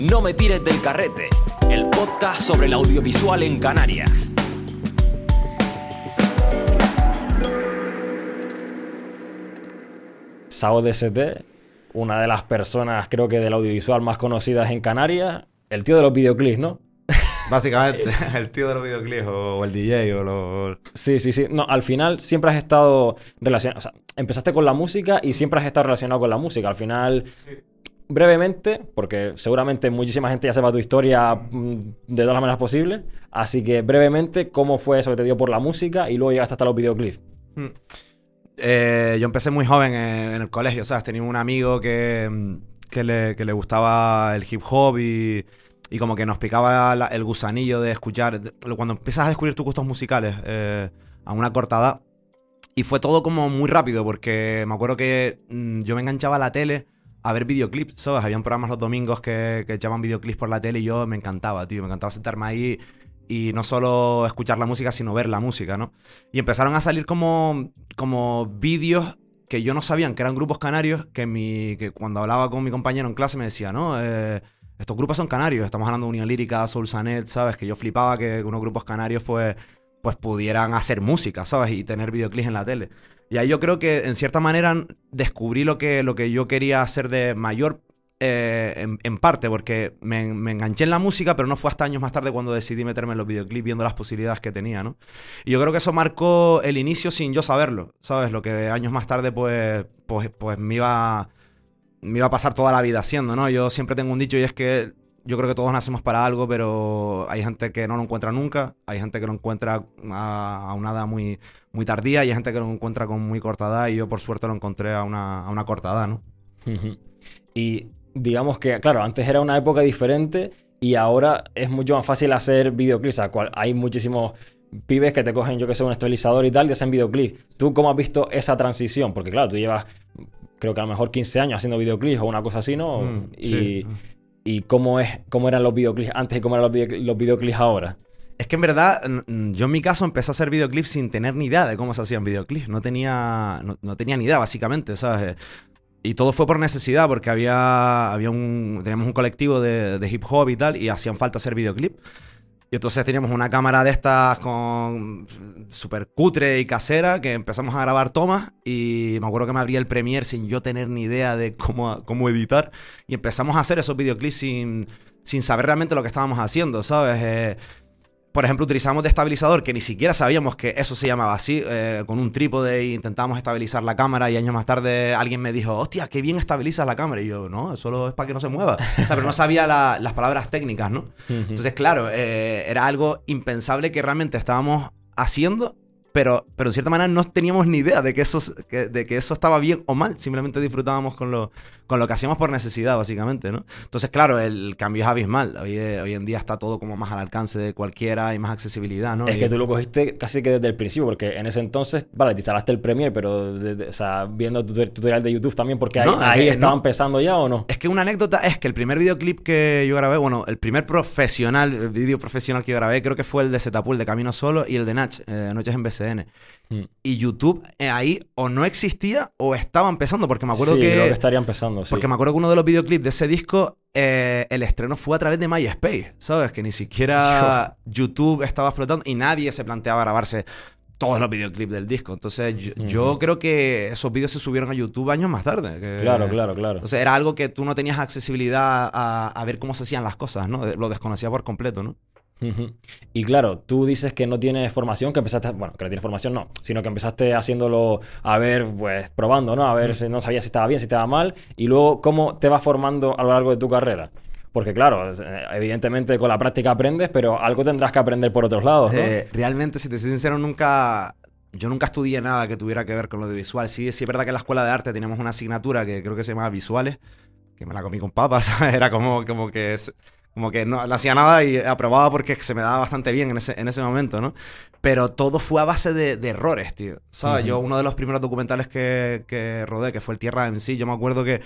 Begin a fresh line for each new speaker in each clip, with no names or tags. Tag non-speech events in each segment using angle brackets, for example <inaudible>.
No me tires del carrete, el podcast sobre el audiovisual en Canarias.
Sao DST, una de las personas, creo que del audiovisual más conocidas en Canarias, el tío de los videoclips, ¿no? <laughs>
Básicamente, el tío de los videoclips o, el DJ o lo...
Sí, sí, sí. No, al final siempre has estado relacionado. O sea, empezaste con la música y siempre has estado relacionado con la música. Al final, brevemente, porque seguramente muchísima gente ya sepa tu historia mm, de todas las maneras posibles. Así que brevemente, ¿cómo fue eso que te dio por la música y luego llegaste hasta los videoclips?
Hmm. Eh, yo empecé muy joven en, el colegio, ¿sabes? Tenía un amigo que, mm, que, le, que le gustaba el hip hop y y como que nos picaba el gusanillo de escuchar. Cuando empiezas a descubrir tus gustos musicales eh, a una corta edad. Y fue todo como muy rápido, porque me acuerdo que mm, yo me enganchaba a la tele a ver videoclips, ¿sabes? Habían programas los domingos que, que echaban videoclips por la tele y yo me encantaba, tío. Me encantaba sentarme ahí y no solo escuchar la música, sino ver la música, ¿no? Y empezaron a salir como, como vídeos que yo no sabían que eran grupos canarios, que, mi, que cuando hablaba con mi compañero en clase me decía, ¿no? Eh, estos grupos son canarios, estamos hablando de Unión Lírica, Soul Sanet, ¿sabes? Que yo flipaba que unos grupos canarios pues, pues pudieran hacer música, ¿sabes? Y tener videoclips en la tele. Y ahí yo creo que en cierta manera descubrí lo que, lo que yo quería hacer de mayor eh, en, parte, porque me, enganché en la música, pero no fue hasta años más tarde cuando decidí meterme en los videoclips viendo las posibilidades que tenía, ¿no? Y yo creo que eso marcó el inicio sin yo saberlo, ¿sabes? Lo que años más tarde, pues, pues, pues me iba me iba a pasar toda la vida haciendo, ¿no? Yo siempre tengo un dicho y es que yo creo que todos nacemos para algo, pero hay gente que no lo encuentra nunca, hay gente que lo encuentra a, una edad muy, muy tardía y hay gente que lo encuentra con muy corta edad y yo por suerte lo encontré a una, a una corta edad, ¿no?
y digamos que, claro, antes era una época diferente y ahora es mucho más fácil hacer videoclips, hay muchísimos pibes que te cogen, yo que sé, un estabilizador y tal y hacen videoclips. ¿Tú cómo has visto esa transición? Porque claro, tú llevas creo que a lo mejor 15 años haciendo videoclips o una cosa así, ¿no? Mm, y, y, cómo, es, cómo eran los videoclips antes y cómo eran los, videoclips ahora.
Es que en verdad, yo en mi caso empecé a hacer videoclips sin tener ni idea de cómo se hacían videoclips. No tenía, no, tenía ni idea, básicamente, ¿sabes? Y todo fue por necesidad, porque había, había un, teníamos un colectivo de, de hip hop y tal, y hacían falta hacer videoclips. Y entonces teníamos una cámara de estas con súper cutre y casera que empezamos a grabar tomas y me acuerdo que me abría el Premiere sin yo tener ni idea de cómo, cómo editar y empezamos a hacer esos videoclips sin, sin saber realmente lo que estábamos haciendo, ¿sabes? Eh, por ejemplo, utilizamos de estabilizador, que ni siquiera sabíamos que eso se llamaba así, eh, con un trípode e intentábamos estabilizar la cámara y años más tarde alguien me dijo, hostia, qué bien estabilizas la cámara. Y yo, no, solo es para que no se mueva. O sea, pero no sabía las palabras técnicas, ¿no? Entonces, claro, eh, era algo impensable que realmente estábamos haciendo pero, pero en cierta manera no teníamos ni idea de que, eso, de que eso estaba bien o mal, simplemente disfrutábamos con lo, con lo que hacíamos por necesidad, básicamente, ¿no? Entonces, claro, el cambio es abismal. Hoy, hoy en día está todo como más al alcance de cualquiera, hay más accesibilidad, ¿no?
Es que tú lo cogiste casi que desde el principio, porque en ese entonces, vale, te instalaste el Premiere, pero o sea, viendo tu tutorial de YouTube también, porque ahí, ahí estaba empezando ya o no.
Es que una anécdota es que el primer videoclip que yo grabé, bueno, el primer profesional, el vídeo profesional que yo grabé, creo que fue el de Setapul, de Camino Solo, y el de Nach, eh, Noches en BCN. Mm. Y YouTube eh, ahí o no existía o estaba empezando, porque me acuerdo
sí,
que...
Creo que estaría empezando, sí.
Porque me acuerdo que uno de los videoclips de ese disco, eh, el estreno fue a través de MySpace, ¿sabes? Que ni siquiera YouTube estaba explotando y nadie se planteaba grabarse todos los videoclips del disco. Entonces, yo, creo que esos vídeos se subieron a YouTube años más tarde.
claro, claro, claro.
Entonces, era algo que tú no tenías accesibilidad a, a, ver cómo se hacían las cosas, ¿no? Lo desconocía por completo, ¿no?
Y claro, tú dices que no tienes formación, que empezaste, bueno, que no tienes formación, no, sino que empezaste haciéndolo a ver, pues probando, ¿no? A ver si no sabías si estaba bien, si estaba mal, y luego cómo te vas formando a lo largo de tu carrera. Porque claro, eh, evidentemente con la práctica aprendes, pero algo tendrás que aprender por otros lados, ¿no?
Eh, realmente, si te soy sincero, nunca... Yo nunca estudié nada que tuviera que ver con lo de visual. Sí, sí es verdad que en la escuela de arte teníamos una asignatura que creo que se llamaba Visuales, que me la comí con papas, <laughs> Era como, como que es como que no, hacía nada y aprobaba porque se me daba bastante bien en ese, en ese momento, ¿no? Pero todo fue a base de, errores, tío. ¿Sabes? Yo, uno de los primeros documentales que, que rodé, que fue el Tierra en sí, yo me acuerdo que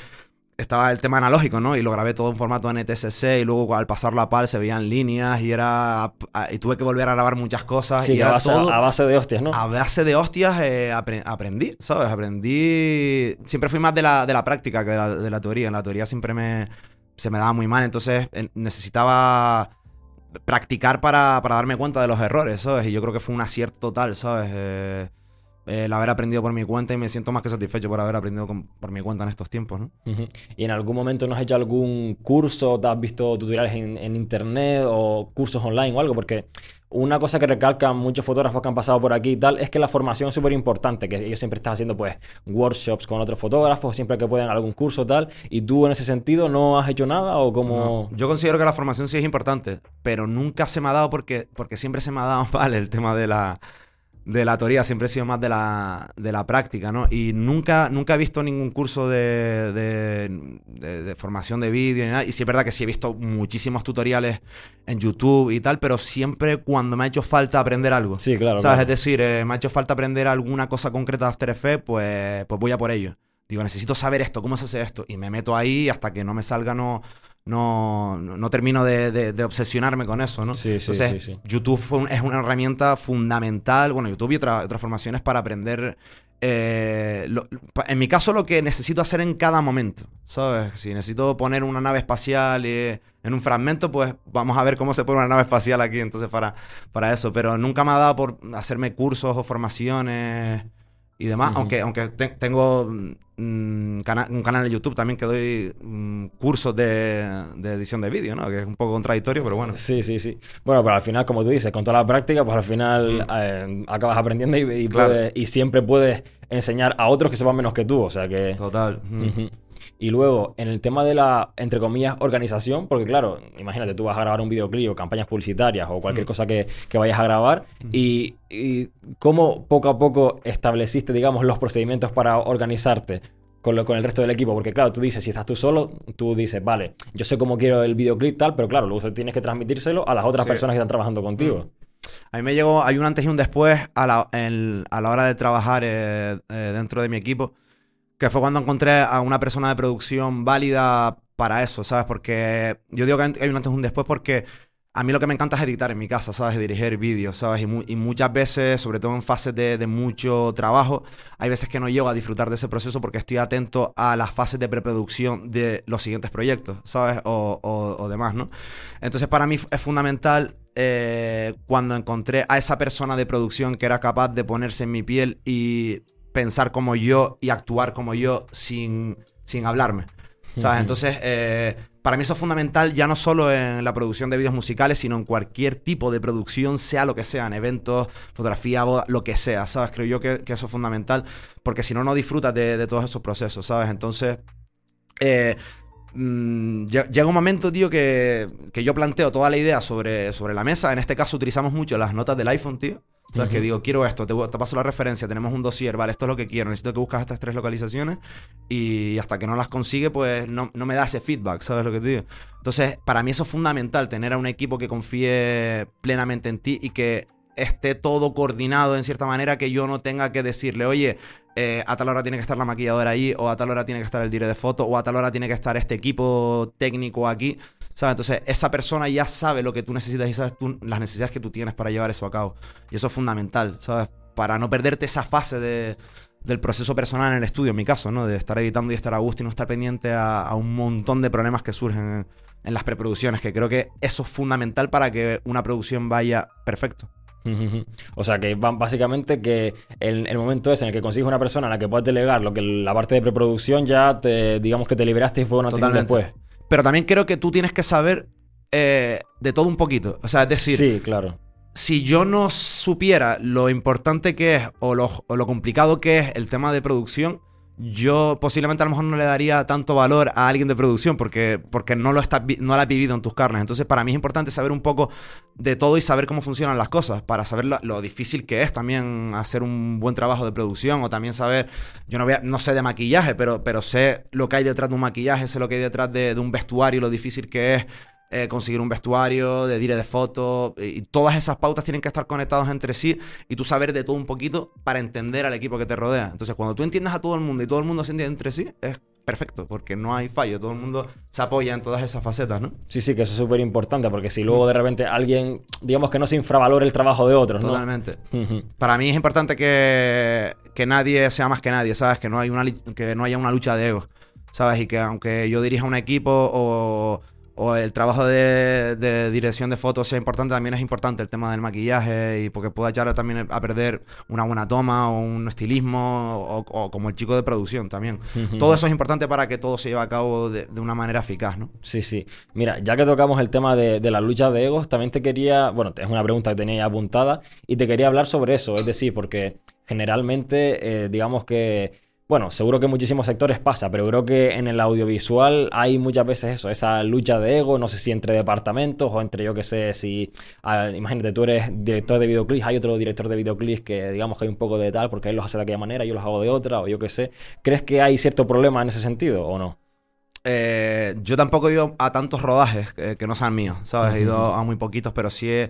estaba el tema analógico, ¿no? Y lo grabé todo en formato NTSC y luego al pasarlo a PAL se veían líneas y era... Y tuve que volver a grabar muchas cosas.
Sí,
y a,
base, a base de hostias, ¿no?
A base de hostias eh, aprendí, ¿sabes? Aprendí... Siempre fui más de la, de la práctica que de la, de la teoría. En la teoría siempre me se me daba muy mal. Entonces necesitaba practicar para, para darme cuenta de los errores, ¿sabes? Y yo creo que fue un acierto total, ¿sabes? Eh, el haber aprendido por mi cuenta y me siento más que satisfecho por haber aprendido por mi cuenta en estos tiempos, ¿no?
¿Y en algún momento no has hecho algún curso, te has visto tutoriales en, en internet o cursos online o algo? Porque una cosa que recalcan muchos fotógrafos que han pasado por aquí y tal es que la formación es súper importante, que ellos siempre están haciendo pues workshops con otros fotógrafos, siempre que pueden algún curso tal, y tú en ese sentido no has hecho nada o como...
Yo considero que la formación sí es importante, pero nunca se me ha dado porque, porque siempre se me ha dado <laughs> mal el tema de la, de la teoría, siempre he sido más de la, de la práctica, ¿no? Y nunca, nunca he visto ningún curso de, de, de- de formación de vídeo ni nada. Y sí es verdad que sí he visto muchísimos tutoriales en YouTube y tal, pero siempre cuando me ha hecho falta aprender algo.
Sí, claro.
¿Sabes?
claro.
Es decir, eh, me ha hecho falta aprender alguna cosa concreta de After Effects, pues, pues voy a por ello. Digo, necesito saber esto, cómo se hace esto. Y me meto ahí hasta que no me salga, no, no, no, no termino de, de- de obsesionarme con eso, ¿no?
Sí, sí,
Entonces,
sí.
YouTube fue un- es una herramienta fundamental. Bueno, YouTube y otra- otras formaciones para aprender. eh, lo- en mi caso, lo que necesito hacer en cada momento, ¿sabes? Si necesito poner una nave espacial eh, en un fragmento, pues vamos a ver cómo se pone una nave espacial aquí, entonces para, para eso. Pero nunca me ha dado por hacerme cursos o formaciones y demás, aunque, aunque te- tengo mm, cana- un canal de YouTube también que doy mm, cursos de, de edición de vídeo, ¿no? Que es un poco contradictorio, pero bueno.
Sí, sí, sí. Bueno, pero al final, como tú dices, con toda la práctica, pues al final
Mm.
eh, acabas aprendiendo y, y
Claro.
puedes- y siempre puedes enseñar a otros que sepan menos que tú. O sea que.
Total.
Y luego, en el tema de la, entre comillas, organización, porque claro, imagínate, tú vas a grabar un videoclip o campañas publicitarias o cualquier
Mm.
cosa que, que vayas a grabar y, y cómo poco a poco estableciste, digamos, los procedimientos para organizarte con, lo- con el resto del equipo. Porque claro, tú dices, si estás tú solo, tú dices, vale, yo sé cómo quiero el videoclip tal, pero claro, luego tienes que transmitírselo a las otras
Sí.
personas que están trabajando contigo.
A mí me llegó, hay un antes y un después a la, en- a la hora de trabajar eh, eh, dentro de mi equipo, que fue cuando encontré a una persona de producción válida para eso, ¿sabes? Porque yo digo que hay un antes y un después porque a mí lo que me encanta es editar en mi casa, ¿sabes? Dirigir vídeos, ¿sabes? Y, mu- y muchas veces, sobre todo en fases de, mucho trabajo, hay veces que no llego a disfrutar de ese proceso porque estoy atento a las fases de preproducción de los siguientes proyectos, ¿sabes? O, o- o demás, ¿no? Entonces para mí es fundamental eh, cuando encontré a esa persona de producción que era capaz de ponerse en mi piel y pensar como yo y actuar como yo sin, sin hablarme. ¿Sabes? Entonces, eh, para mí eso es fundamental ya no solo en la producción de vídeos musicales, sino en cualquier tipo de producción, sea lo que sea, en eventos, fotografía, boda, lo que sea, ¿sabes? Creo yo que, que eso es fundamental, porque si no, no disfrutas de, de todos esos procesos, ¿sabes? Entonces, eh, mm, lle- llega un momento, tío, que, que yo planteo toda la idea sobre, sobre la mesa. En este caso utilizamos mucho las notas del iPhone, tío. ¿Sabes?
Ujú.
Que digo, quiero esto, te, te paso la referencia, tenemos un dossier, vale, esto es lo que quiero, necesito que buscas estas tres localizaciones y hasta que no las consigue, pues no, no me da ese feedback, ¿sabes lo que te digo? Entonces, para mí eso es fundamental, tener a un equipo que confíe plenamente en ti y que esté todo coordinado en cierta manera, que yo no tenga que decirle, oye, eh, a tal hora tiene que estar la maquilladora ahí, o a tal hora tiene que estar el dire de foto, o a tal hora tiene que estar este equipo técnico aquí, ¿sabes? Entonces, esa persona ya sabe lo que tú necesitas y sabes tú, las necesidades que tú tienes para llevar eso a cabo. Y eso es fundamental, ¿sabes? Para no perderte esa fase de, del proceso personal en el estudio, en mi caso, ¿no? De estar editando y estar a gusto y no estar pendiente a, a un montón de problemas que surgen en, en las preproducciones, que creo que eso es fundamental para que una producción vaya perfecto. <laughs>
O sea que básicamente que el, el momento ese en el que consigues una persona a la que puedes delegar lo que la parte de preproducción ya te digamos que te liberaste y fue una
Totalmente.
después.
Pero también creo que tú tienes que saber eh, de todo un poquito. O sea, es decir,
Sí, claro.
si yo no supiera lo importante que es o lo, o lo complicado que es el tema de producción, yo posiblemente a lo mejor no le daría tanto valor a alguien de producción porque, porque no, lo estás vi- no lo has vivido en tus carnes. Entonces, para mí es importante saber un poco de todo y saber cómo funcionan las cosas, para saber lo, difícil que es también hacer un buen trabajo de producción o también saber, yo no, voy a- no sé de maquillaje, pero, pero sé lo que hay detrás de un maquillaje, sé lo que hay detrás de, de un vestuario, lo difícil que es eh, conseguir un vestuario, de dire de fotos, y todas esas pautas tienen que estar conectadas entre sí y tú saber de todo un poquito para entender al equipo que te rodea. Entonces, cuando tú entiendes a todo el mundo y todo el mundo se entiende entre sí, es perfecto, porque no hay fallo, todo el mundo se apoya en todas esas facetas, ¿no?
Sí, sí, que eso es súper importante porque si luego de repente alguien, digamos que no se infravalora el trabajo de otros, ¿no?
Totalmente. Para mí es importante que, que nadie sea más que nadie, ¿sabes? Que no, hay una, que no haya una lucha de ego. ¿sabes? Y que aunque yo dirija un equipo o, o el trabajo de, de dirección de fotos sea importante, también es importante el tema del maquillaje y porque pueda echar también a perder una buena toma o un estilismo o, o como el chico de producción también. Todo eso es importante para que todo se lleve a cabo de, de una manera eficaz, ¿no?
Sí, sí. Mira, ya que tocamos el tema de, de la lucha de egos, también te quería, bueno, es una pregunta que tenía ya apuntada y te quería hablar sobre eso, es decir, porque generalmente, eh, digamos que bueno, seguro que en muchísimos sectores pasa, pero creo que en el audiovisual hay muchas veces eso, esa lucha de ego, no sé si entre departamentos o entre yo que sé, si, ah, imagínate, tú eres director de videoclips, hay otro director de videoclips que digamos que hay un poco de tal, porque él los hace de aquella manera, yo los hago de otra, o yo qué sé. ¿Crees que hay cierto problema en ese sentido o no?
Eh, yo tampoco he ido a tantos rodajes que, que no sean míos, ¿sabes? He ido a muy poquitos, pero sí he,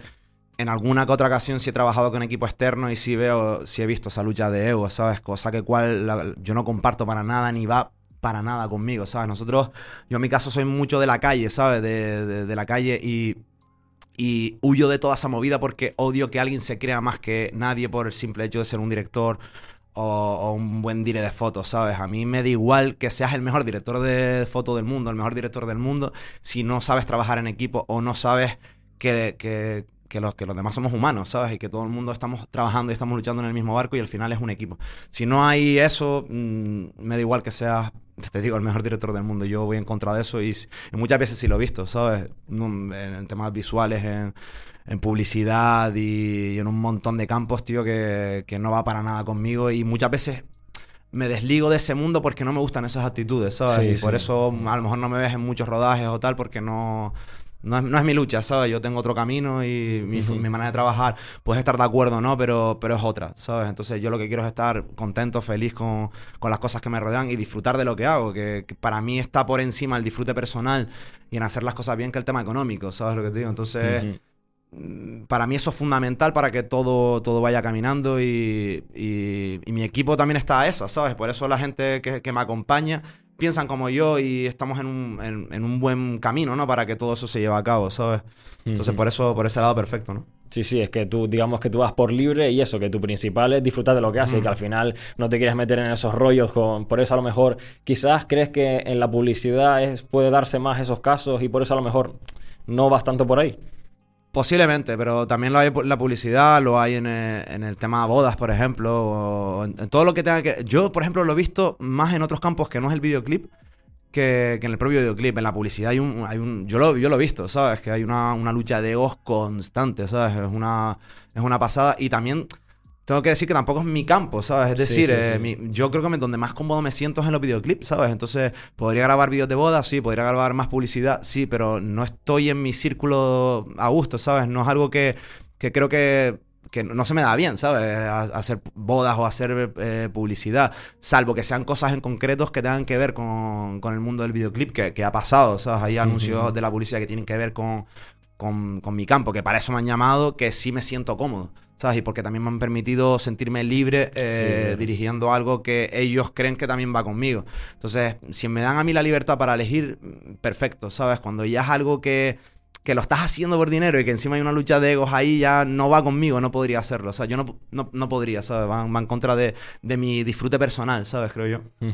en alguna que otra ocasión sí he trabajado con equipo externo y sí veo, sí he visto esa lucha de ego, ¿sabes? Cosa que cual yo no comparto para nada ni va para nada conmigo, ¿sabes? Nosotros, yo en mi caso soy mucho de la calle, ¿sabes? De, de- la calle y, y huyo de toda esa movida porque odio que alguien se crea más que nadie por el simple hecho de ser un director o, un buen dire de fotos, ¿sabes? A mí me da igual que seas el mejor director de foto del mundo, el mejor director del mundo, si no sabes trabajar en equipo o no sabes que, que los, que los demás somos humanos, ¿sabes? Y que todo el mundo estamos trabajando y estamos luchando en el mismo barco y al final es un equipo. Si no hay eso, mm, me da igual que seas, <laughs> te digo, el mejor director del mundo. Yo voy en contra de eso y, y muchas veces sí lo he visto, ¿sabes? No, En, temas visuales, en, en publicidad y, en un montón de campos, tío, que, que no va para nada conmigo y muchas veces me desligo de ese mundo porque no me gustan esas actitudes, ¿sabes?
Sí,
y por
sí.
eso a lo mejor no me ves en muchos rodajes o tal porque no... No es, no es mi lucha, ¿sabes? Yo tengo otro camino y mi,
Ujú.
mi manera de trabajar, puedes estar de acuerdo no, pero, pero es otra, ¿sabes? Entonces yo lo que quiero es estar contento, feliz con, con las cosas que me rodean y disfrutar de lo que hago, que, que para mí está por encima el disfrute personal y en hacer las cosas bien que el tema económico, ¿sabes lo que te digo? Entonces... Mm, para mí eso es fundamental para que todo, todo vaya caminando y, y- y mi equipo también está a esa, ¿sabes? Por eso la gente que, que me acompaña piensan como yo y estamos en un, en, en un buen camino, ¿no? Para que todo eso se lleve a cabo, ¿sabes? Entonces por eso, por ese lado perfecto, ¿no?
Sí, sí, es que tú, digamos que tú vas por libre y eso, que tu principal es disfrutar de lo que haces y que al final no te quieres meter en esos rollos con... Por eso a lo mejor quizás crees que en la publicidad es, puede darse más esos casos y por eso a lo mejor no vas tanto por ahí.
Posiblemente, pero también lo hay la publicidad, lo hay en el, en el tema bodas, por ejemplo, o en, en todo lo que tenga que... Yo, por ejemplo, lo he visto más en otros campos que no es el videoclip, que, que en el propio videoclip. En la publicidad hay un... Hay un yo, lo, yo lo he visto, ¿sabes? Que hay una, una lucha de egos constante, ¿sabes? Es una, es una pasada. Y también tengo que decir que tampoco es mi campo, ¿sabes? Es decir,
sí,
eh,
sí.
mi- yo creo que me- donde más cómodo me siento es en los videoclips, ¿sabes? Entonces, podría grabar vídeos de boda, sí, podría grabar más publicidad, sí, pero no estoy en mi círculo a gusto, ¿sabes? No es algo que, que creo que, que no se me da bien, ¿sabes? A- hacer bodas o hacer eh, publicidad, salvo que sean cosas en concretos que tengan que ver con, con el mundo del videoclip, que, que ha pasado, ¿sabes? Hay anuncios de la publicidad que tienen que ver con, con, con mi campo, que para eso me han llamado, que sí me siento cómodo, ¿sabes? Y porque también me han permitido sentirme libre eh,
Sí.
dirigiendo algo que ellos creen que también va conmigo. Entonces, si me dan a mí la libertad para elegir, perfecto, ¿sabes? Cuando ya es algo que, que lo estás haciendo por dinero y que encima hay una lucha de egos ahí, ya no va conmigo, no podría hacerlo. O sea, yo no, no, no podría, ¿sabes? Va, va en contra de, de mi disfrute personal, ¿sabes? Creo yo.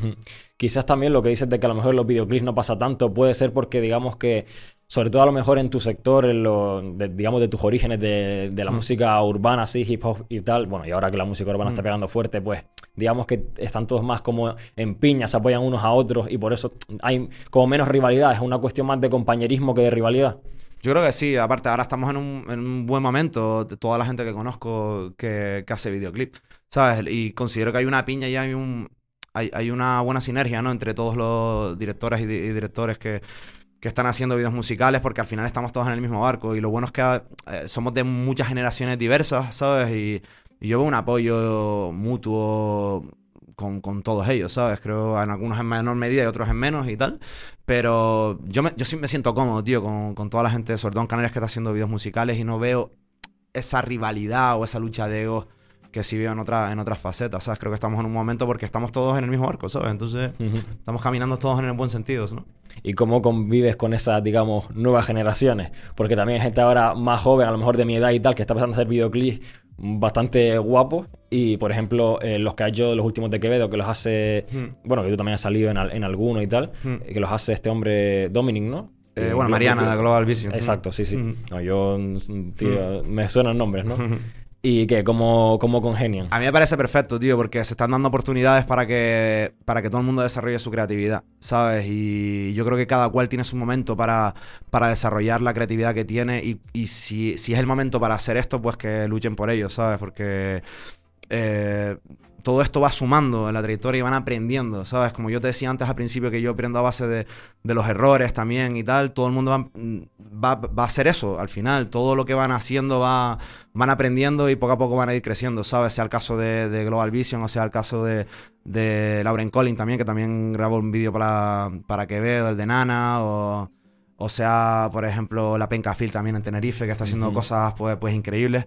Quizás también lo que dices de que a lo mejor los videoclips no pasa tanto puede ser porque digamos que, sobre todo a lo mejor en tu sector, en lo, de- digamos de tus orígenes de, de la
Mm.
música urbana, así, hip hop y tal, bueno, y ahora que la música urbana está
Mm.
pegando fuerte, pues digamos que están todos más como en piña, se apoyan unos a otros y por eso hay como menos rivalidad, es una cuestión más de compañerismo que de rivalidad.
Yo creo que sí, aparte ahora estamos en un, en un buen momento, de toda la gente que conozco que, que hace videoclip, ¿sabes? Y considero que hay una piña y hay un hay, hay una buena sinergia, ¿no? Entre todos los directores y, di- y directores que, que están haciendo videos musicales, porque al final estamos todos en el mismo barco y lo bueno es que eh, somos de muchas generaciones diversas, ¿sabes? Y, yo veo un apoyo mutuo con, con todos ellos, ¿sabes? Creo en algunos en menor medida y otros en menos y tal. Pero yo, me, yo sí me siento cómodo, tío, con, con toda la gente, todo en Canarias, que está haciendo videos musicales y no veo esa rivalidad o esa lucha de egos que sí veo en, otra, en otras facetas, ¿sabes? Creo que estamos en un momento porque estamos todos en el mismo barco, ¿sabes? Entonces
Ujú.
estamos caminando todos en el buen sentido, ¿no?
y cómo convives con esas, digamos, nuevas generaciones. Porque también hay gente ahora más joven, a lo mejor de mi edad y tal, que está empezando a hacer videoclips bastante guapos. Y, por ejemplo, eh, los que ha hecho los últimos de Quevedo, que los hace.
Hmm.
Bueno, que tú también has salido en, al- en alguno y tal.
Hmm.
eh, Que los hace este hombre Dominic, ¿no?
Eh, bueno, Mariana de Global Vision.
Exacto, sí, sí.
Hmm.
No, yo, mm, tío, me suenan nombres, ¿no? Y que, como, como congenian.
A mí me parece perfecto, tío, porque se están dando oportunidades para que, para que todo el mundo desarrolle su creatividad, ¿sabes? Y yo creo que cada cual tiene su momento para, para desarrollar la creatividad que tiene y, y si, si es el momento para hacer esto, pues que luchen por ello, ¿sabes? Porque eh, todo esto va sumando en la trayectoria y van aprendiendo, ¿sabes? Como yo te decía antes al principio que yo aprendo a base de, de los errores también y tal, todo el mundo va, va, va a hacer eso al final, todo lo que van haciendo va, van aprendiendo y poco a poco van a ir creciendo, ¿sabes? Sea el caso de, de Global Vision o sea el caso de, de Lauren Collins también, que también grabó un vídeo para, para Quevedo, el de Nana, o, o sea, por ejemplo, la Penca Phil también en Tenerife, que está haciendo cosas pues, pues increíbles.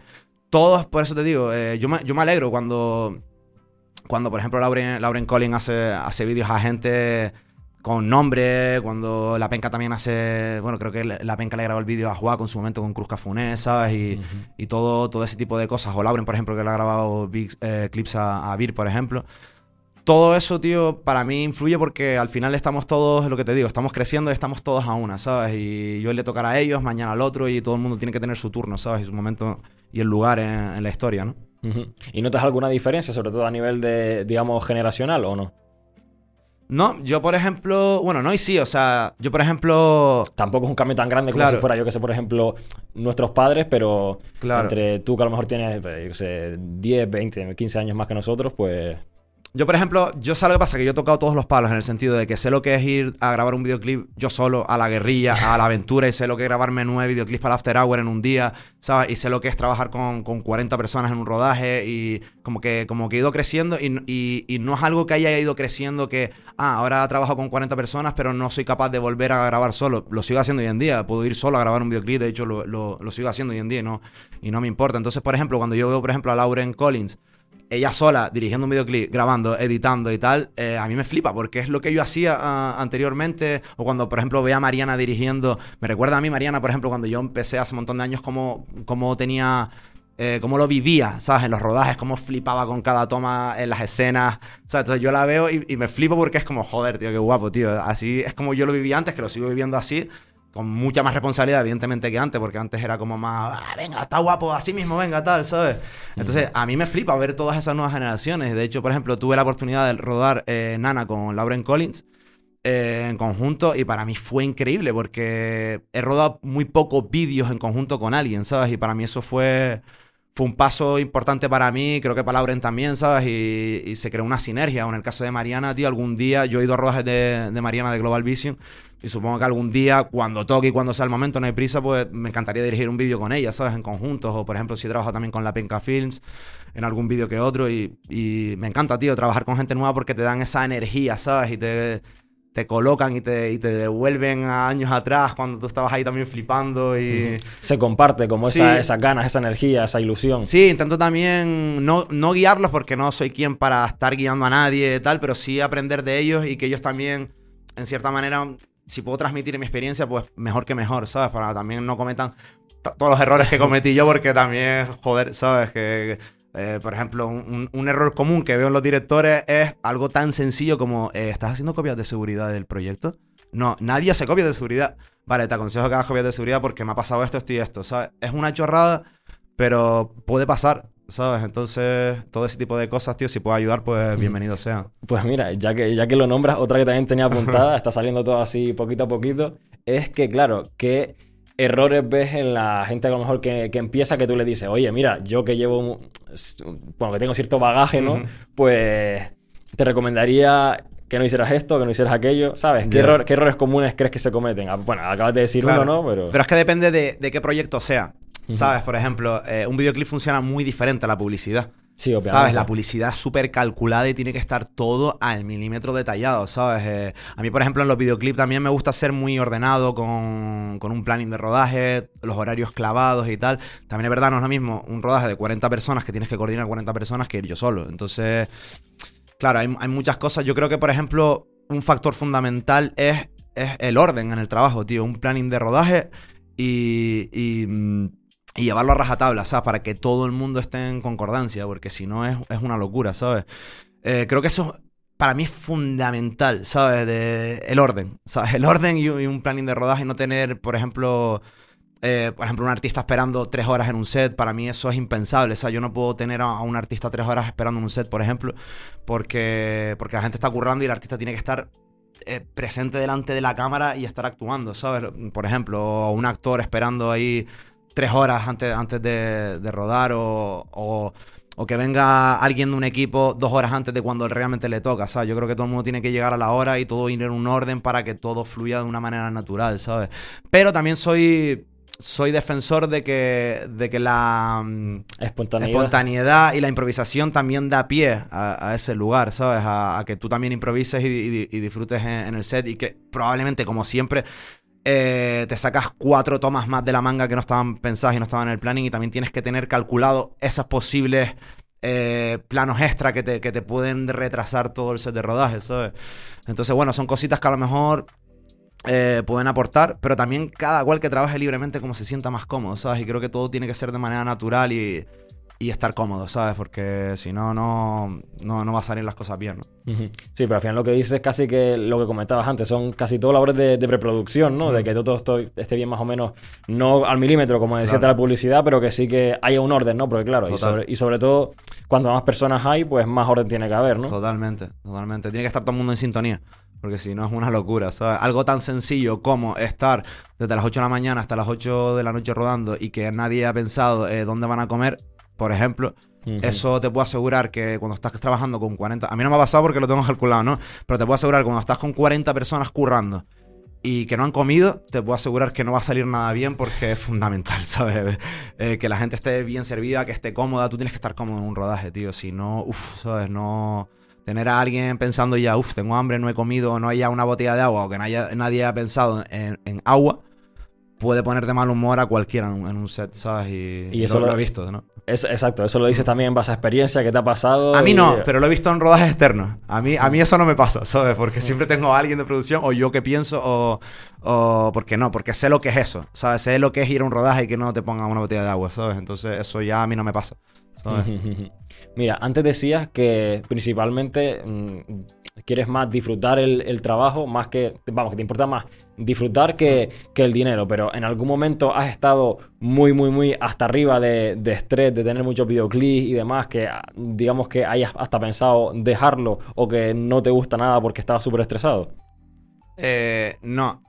Todos, por eso te digo, eh, yo, me, yo me alegro cuando, cuando por ejemplo, Lauren, Lauren Collins hace, hace vídeos a gente con nombre, cuando la penca también hace, bueno, creo que la penca le grabó el vídeo a Juan con su momento con Cruz Cafuné, ¿sabes? Y, y todo, todo ese tipo de cosas. O Lauren, por ejemplo, que le ha grabado big- eh, clips a, a Vir, por ejemplo. Todo eso, tío, para mí influye porque al final estamos todos, lo que te digo, estamos creciendo y estamos todos a una, ¿sabes? Y yo le tocará a ellos, mañana al otro y todo el mundo tiene que tener su turno, ¿sabes? Y su momento y el lugar en, en la historia, ¿no?
¿Y notas alguna diferencia, sobre todo a nivel de, digamos, generacional o no?
No, yo por ejemplo, bueno, no y sí, o sea, yo por ejemplo,
Tampoco es un cambio tan grande como si fuera, yo que sé, por ejemplo, nuestros padres, pero
Claro.
entre tú que a lo mejor tienes, eh, yo que sé, 10, 20, 15 años más que nosotros, pues...
Yo, por ejemplo, yo sé lo que pasa, que yo he tocado todos los palos en el sentido de que sé lo que es ir a grabar un videoclip yo solo, a la guerrilla, a la aventura, y sé lo que es grabarme nueve videoclips para After Hour en un día, ¿sabes? Y sé lo que es trabajar con, con 40 personas en un rodaje, y como que, como que he ido creciendo, y, y- y no es algo que haya ido creciendo que, ah, ahora trabajo con 40 personas, pero no soy capaz de volver a grabar solo. Lo sigo haciendo hoy en día, puedo ir solo a grabar un videoclip, de hecho lo, lo- lo sigo haciendo hoy en día no, y no me importa. Entonces, por ejemplo, cuando yo veo, por ejemplo, a Lauren Collins, ella sola dirigiendo un videoclip, grabando, editando y tal, eh, a mí me flipa porque es lo que yo hacía ah, anteriormente. O cuando, por ejemplo, ve a Mariana dirigiendo. Me recuerda a mí, Mariana, por ejemplo, cuando yo empecé hace un montón de años, cómo, cómo tenía. eh, cómo lo vivía, ¿sabes? En los rodajes, cómo flipaba con cada toma en las escenas. Entonces yo la veo y, y me flipo porque es como, joder, tío, qué guapo, tío. Así es como yo lo viví antes, que lo sigo viviendo así con mucha más responsabilidad, evidentemente, que antes, porque antes era como más, "Ah, venga, está guapo, así mismo, venga, tal, ¿sabes? Entonces, a mí me flipa ver todas esas nuevas generaciones. De hecho, por ejemplo, tuve la oportunidad de rodar eh, Nana con Lauren Collins eh, en conjunto y para mí fue increíble porque he rodado muy pocos vídeos en conjunto con alguien, ¿sabes? Y para mí eso fue, fue un paso importante para mí, creo que para Lauren también, ¿sabes? Y, se creó una sinergia. O en el caso de Mariana, tío, algún día yo he ido a rodajes de, Mariana de Global Vision y supongo que algún día, cuando toque y cuando sea el momento, no hay prisa, pues me encantaría dirigir un vídeo con ella, ¿sabes? En conjuntos. O por ejemplo, si trabajo también con la Penca Films, en algún vídeo que otro. Y me encanta, tío, trabajar con gente nueva porque te dan esa energía, ¿sabes? Y te, te colocan y te, y te devuelven a años atrás cuando tú estabas ahí también flipando y...
Se comparte como esa-
Sí.
esas ganas, esa energía, esa ilusión.
Sí, intento también no, no guiarlos porque no soy quien para estar guiando a nadie y tal, pero sí aprender de ellos y que ellos también, en cierta manera, si puedo transmitir mi experiencia, pues mejor que mejor, ¿sabes? Para también no cometan todos los errores que cometí yo porque también, joder, ¿sabes? Que, eh, por ejemplo, un, un error común que veo en los directores es algo tan sencillo como, eh, ¿estás haciendo copias de seguridad del proyecto? No, nadie hace copias de seguridad. Vale, te aconsejo que hagas copias de seguridad porque me ha pasado esto, esto y esto, ¿sabes? Es una chorrada, pero puede pasar, ¿sabes? Entonces, todo ese tipo de cosas, tío, si puedo ayudar, pues bienvenido sea.
Pues mira, ya que, ya que lo nombras, otra que también tenía <laughs> apuntada, está saliendo todo así poquito a poquito, es que, claro, ¿qué errores ves en la gente a lo mejor que, que empieza que tú le dices, oye, mira, yo que llevo, bueno, que tengo cierto bagaje, ¿no? Pues te recomendaría que no hicieras esto, que no hicieras aquello, ¿sabes? ¿Qué, error- qué errores comunes crees que se cometen? Ah, Bueno, acabas de decir
Claro.
uno, ¿no? Pero...
Pero es que depende de, de qué proyecto sea. ¿Sabes? Por ejemplo, eh, un videoclip funciona muy diferente a la publicidad.
Sí, obviamente.
¿Sabes? La publicidad es súper calculada y tiene que estar todo al milímetro detallado, ¿sabes? Eh, a mí, por ejemplo, en los videoclips también me gusta ser muy ordenado con, con un planning de rodaje, los horarios clavados y tal. También es verdad, no es lo mismo un rodaje de 40 personas que tienes que coordinar 40 personas que ir yo solo. Entonces, claro, hay, hay muchas cosas. Yo creo que, por ejemplo, un factor fundamental es, es el orden en el trabajo, tío. Un planning de rodaje y... y, mm, y llevarlo a rajatabla, ¿sabes? Para que todo el mundo esté en concordancia, porque si no es, es una locura, ¿sabes? Eh, creo que eso para mí es fundamental, ¿sabes? De, el orden, ¿sabes? El orden y, un planning de rodaje no tener, por ejemplo, eh, por ejemplo, un artista esperando tres horas en un set, para mí eso es impensable. O sea, yo no puedo tener a, un artista tres horas esperando en un set, por ejemplo, porque, porque la gente está currando y el artista tiene que estar eh, presente delante de la cámara y estar actuando, ¿sabes? Por ejemplo, o un actor esperando ahí tres horas antes, antes de, rodar o, o, que venga alguien de un equipo dos horas antes de cuando realmente le toca, ¿sabes? Yo creo que todo el mundo tiene que llegar a la hora y todo ir en un orden para que todo fluya de una manera natural, ¿sabes? Pero también soy soy defensor de que, de que la
mm, espontaneidad.
espontaneidad. y la improvisación también da pie a, ese lugar, ¿sabes? A, que tú también improvises y, disfrutes en, el set y que probablemente, como siempre, eh, te sacas cuatro tomas más de la manga que no estaban pensadas y no estaban en el planning y también tienes que tener calculado esas posibles eh, planos extra que te, que te pueden retrasar todo el set de rodaje, ¿sabes? Entonces, bueno, son cositas que a lo mejor eh, pueden aportar, pero también cada cual que trabaje libremente como se sienta más cómodo, ¿sabes? Y creo que todo tiene que ser de manera natural y, estar cómodo, ¿sabes? Porque si no, no, no, va a salir las cosas bien, ¿no?
Sí, pero al final lo que dices es casi que lo que comentabas antes, son casi todas labores de, de preproducción, ¿no? De que todo esto esté bien más o menos, no al milímetro, como decía la publicidad, pero que sí que haya un orden, ¿no? Porque claro, y sobre, y sobre, todo, cuando más personas hay, pues más orden tiene que haber, ¿no?
Totalmente, totalmente. Tiene que estar todo el mundo en sintonía. Porque si no es una locura, ¿sabes? Algo tan sencillo como estar desde las 8 de la mañana hasta las 8 de la noche rodando y que nadie ha pensado eh, dónde van a comer, por ejemplo, eso te puedo asegurar que cuando estás trabajando con 40... A mí no me ha pasado porque lo tengo calculado, ¿no? Pero te puedo asegurar que cuando estás con 40 personas currando y que no han comido, te puedo asegurar que no va a salir nada bien porque es fundamental, <laughs> ¿sabes? Eh, que la gente esté bien servida, que esté cómoda. Tú tienes que estar cómodo en un rodaje, tío. Si no, uff, ¿sabes? No tener a alguien pensando ya, uff, tengo hambre, no he comido, no haya una botella de agua o que nadie, nadie haya pensado en, agua, puede poner de mal humor a cualquiera en un, set, ¿sabes? Y, eso lo, he visto, ¿no?
Es, exacto, eso lo dices también en base a experiencia que te ha pasado.
A mí no, pero lo he visto en rodajes externos. A mí, a mí eso no me pasa, ¿sabes? Porque siempre tengo a alguien de producción o yo que pienso o, o porque no, porque sé lo que es eso, ¿sabes? Sé lo que es ir a un rodaje y que no te pongan una botella de agua, ¿sabes? Entonces eso ya a mí no me pasa. <laughs>
Mira, antes decías que principalmente mm, quieres más disfrutar el, trabajo, más que, vamos, que te importa más disfrutar que, el dinero, pero en algún momento has estado muy, muy, muy hasta arriba de, estrés, de tener muchos videoclips y demás, que ah, digamos que hayas hasta pensado dejarlo o que no te gusta nada porque estabas súper estresado.
Eh, no,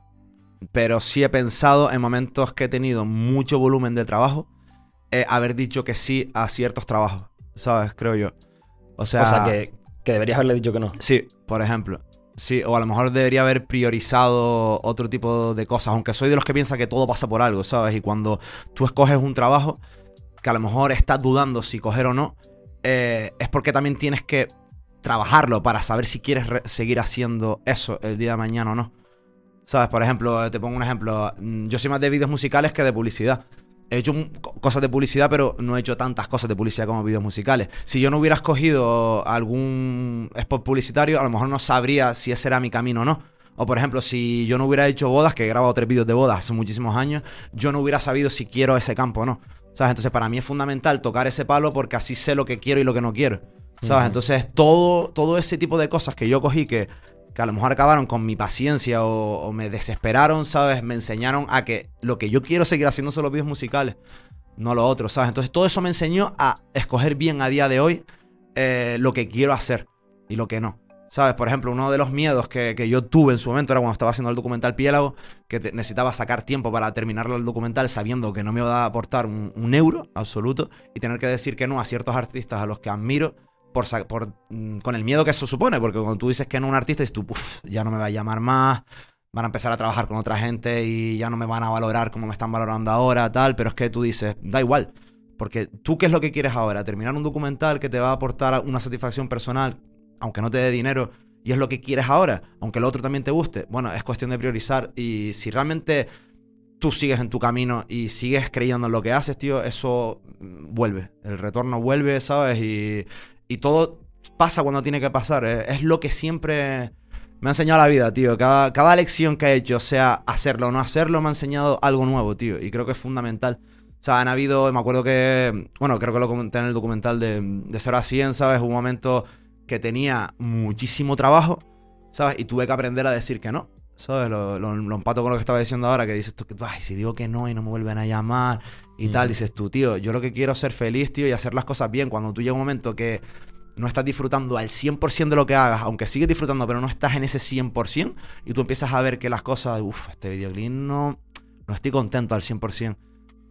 pero sí he pensado en momentos que he tenido mucho volumen de trabajo eh, haber dicho que sí a ciertos trabajos, ¿sabes? Creo yo. O sea,
o sea que, deberías haberle dicho que no.
Sí, por ejemplo. Sí, o a lo mejor debería haber priorizado otro tipo de cosas, aunque soy de los que piensa que todo pasa por algo, ¿sabes? Y cuando tú escoges un trabajo que a lo mejor estás dudando si coger o no, eh, es porque también tienes que trabajarlo para saber si quieres seguir haciendo eso el día de mañana o no. ¿Sabes? Por ejemplo, te pongo un ejemplo. Mm, yo soy más de vídeos musicales que de publicidad he hecho cosas de publicidad, pero no he hecho tantas cosas de publicidad como videos musicales. Si yo no hubiera escogido algún spot publicitario, a lo mejor no sabría si ese era mi camino o no. O por ejemplo, si yo no hubiera hecho bodas, que he grabado tres vídeos de bodas hace muchísimos años, yo no hubiera sabido si quiero ese campo o no. ¿Sabes? Entonces para mí es fundamental tocar ese palo porque así sé lo que quiero y lo que no quiero. ¿Sabes? Entonces todo, todo ese tipo de cosas que yo cogí que que a lo mejor acabaron con mi paciencia o, me desesperaron, ¿sabes? Me enseñaron a que lo que yo quiero seguir haciendo son los videos musicales, no lo otro, ¿sabes? Entonces todo eso me enseñó a escoger bien a día de hoy eh, lo que quiero hacer y lo que no. ¿Sabes? Por ejemplo, uno de los miedos que, yo tuve en su momento era cuando estaba haciendo el documental Piélago, que necesitaba sacar tiempo para terminar el documental sabiendo que no me iba a aportar un euro absoluto y tener que decir que no a ciertos artistas a los que admiro por, mm, con el miedo que eso supone, porque cuando tú dices que no un artista, es tú, ya no me va a llamar más, van a empezar a trabajar con otra gente y ya no me van a valorar como me están valorando ahora, tal, pero es que tú dices, da igual, porque tú qué es lo que quieres ahora, terminar un documental que te va a aportar una satisfacción personal, aunque no te dé dinero, y es lo que quieres ahora, aunque el otro también te guste, bueno, es cuestión de priorizar y si realmente tú sigues en tu camino y sigues creyendo en lo que haces, tío, eso mm, vuelve, el retorno vuelve, ¿sabes? Y y todo pasa cuando tiene que pasar. Es, lo que siempre me ha enseñado la vida, tío. Cada, cada lección que he hecho, sea hacerlo o no hacerlo, me ha enseñado algo nuevo, tío. Y creo que es fundamental O sea, han habido, me acuerdo que, bueno, creo que lo comenté en el documental de, de 0 a 100, ¿sabes? Un momento que tenía muchísimo trabajo, ¿sabes? Y tuve que aprender a decir que no, ¿sabes? Lo, lo, empato con lo que estaba diciendo ahora, que dices tú, ay, si digo que no y no me vuelven a llamar y tal, dices tú, tío, yo lo que quiero es ser feliz, tío, y hacer las cosas bien. Cuando tú llega un momento que no estás disfrutando al 100% de lo que hagas, aunque sigues disfrutando, pero no estás en ese 100%, y tú empiezas a ver que las cosas, uff, este videoclip no, no estoy contento al 100%,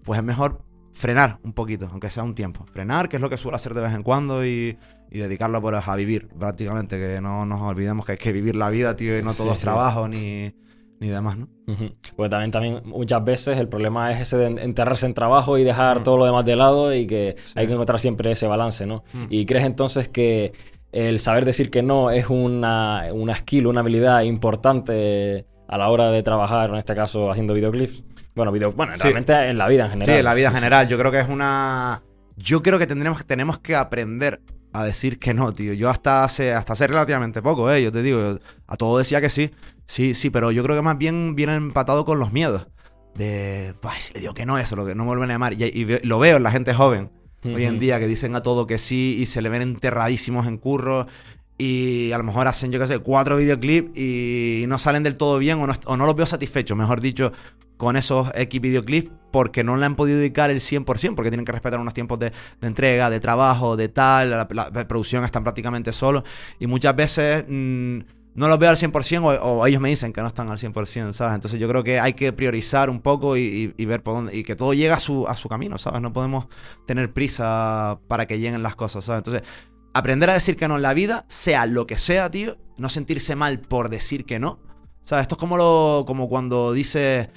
pues es mejor frenar un poquito, aunque sea un tiempo. Frenar, que es lo que suelo hacer de vez en cuando, y, y dedicarlo pues, a vivir, prácticamente, que no nos olvidemos que hay que vivir la vida, tío, y no todos
Sí, sí.
trabajos ni, ni demás, ¿no?
Ujú. Porque también, también muchas veces el problema es ese de enterrarse en trabajo y dejar
Mm.
todo lo demás de lado y que
Sí.
hay que encontrar siempre ese balance, ¿no?
Mm.
¿Y crees entonces que el saber decir que no es una, una skill, una habilidad importante a la hora de trabajar, en este caso haciendo videoclips? Bueno, video, bueno
Sí.
realmente en la vida en general.
Sí, en la vida en
sí.
general. Yo creo que es una. Yo creo que tendremos, tenemos que aprender a decir que no, tío. Yo hasta hace, hasta hace relativamente poco, ¿eh? Yo te digo, a todo decía que sí. Sí, sí, pero yo creo que más bien viene empatado con los miedos. De, "Ay, si le digo que no, eso, lo que no me vuelven a llamar. Y, lo veo en la gente joven hoy en día que dicen a todo que sí y se le ven enterradísimos en curro y a lo mejor hacen, yo qué sé, cuatro videoclips y no salen del todo bien o no, o no los veo satisfechos, mejor dicho, con esos X videoclips porque no le han podido dedicar el 100%, porque tienen que respetar unos tiempos de, entrega, de trabajo, de tal, la, producción están prácticamente solos y muchas veces... mm, no los veo al 100% o, o ellos me dicen que no están al 100%, ¿sabes? Entonces yo creo que hay que priorizar un poco y ver por dónde... Y que todo llegue a su, a su camino, ¿sabes? No podemos tener prisa para que lleguen las cosas, ¿sabes? Entonces, aprender a decir que no en la vida, sea lo que sea, tío, no sentirse mal por decir que no. ¿Sabes? Esto es como, lo, como cuando dices,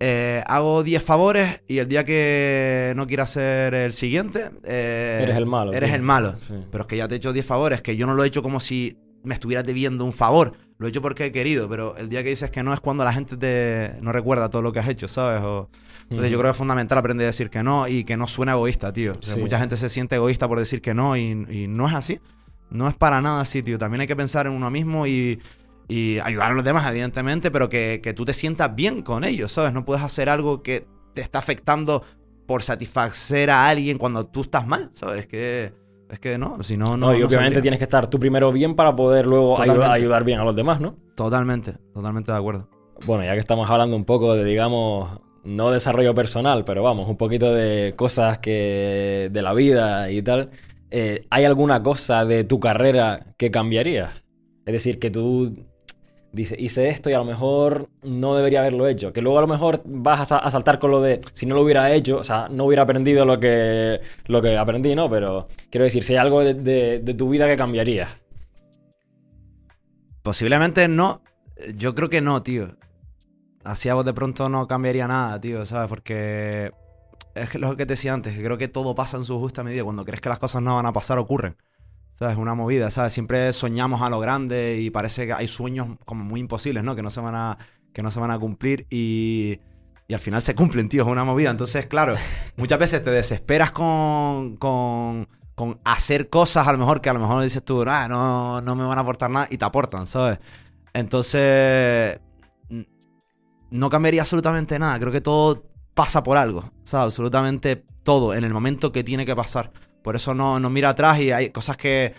eh, hago 10 favores y el día que no quiera hacer el siguiente... eh,
Eres el malo.
Eres
tío.
el malo.
Sí.
Pero es que ya te he hecho 10 favores, que yo no lo he hecho como si me estuvieras debiendo un favor. Lo he hecho porque he querido, pero el día que dices que no es cuando la gente te no recuerda todo lo que has hecho, ¿sabes? O- entonces yo creo que es fundamental aprender a decir que no y que no suena egoísta, tío. O sea,
Sí.
Mucha gente se siente egoísta por decir que no y, y no es así. No es para nada así, tío. También hay que pensar en uno mismo y, y ayudar a los demás, evidentemente, pero que, que tú te sientas bien con ellos, ¿sabes? No puedes hacer algo que te está afectando por satisfacer a alguien cuando tú estás mal, ¿sabes? Es que, es que no, si no, no.
Y obviamente
saldría.
tienes que estar tú primero bien para poder luego ayudar, ayudar bien a los demás, ¿no?
Totalmente, totalmente de acuerdo.
Bueno, ya que estamos hablando un poco de, digamos, no desarrollo personal, pero vamos, un poquito de cosas que de la vida y tal, eh, ¿hay alguna cosa de tu carrera que cambiarías? Es decir, que tú dices, hice esto y a lo mejor no debería haberlo hecho, que luego a lo mejor vas a, sa- a saltar con lo de, si no lo hubiera hecho, o sea, no hubiera aprendido lo que, lo que aprendí, ¿no? Pero quiero decir, si hay algo de, de- tu vida que cambiarías.
Posiblemente no. Yo creo que no, tío. Así a vos de pronto no cambiaría nada, tío, ¿sabes? Porque es lo que te decía antes, que creo que todo pasa en su justa medida. Cuando crees que las cosas no van a pasar, ocurren. ¿Sabes? Una movida, ¿sabes? Siempre soñamos a lo grande y parece que hay sueños como muy imposibles, ¿no? Que no se van a, que no se van a cumplir y, y al final se cumplen, tío, es una movida. Entonces, claro, muchas veces te desesperas con, con, con hacer cosas a lo mejor que a lo mejor dices tú, ah, no, no me van a aportar nada y te aportan, ¿sabes? Entonces, no cambiaría absolutamente nada. Creo que todo pasa por algo, ¿sabes? Absolutamente todo en el momento que tiene que pasar. Por eso no, no mira atrás y hay cosas que,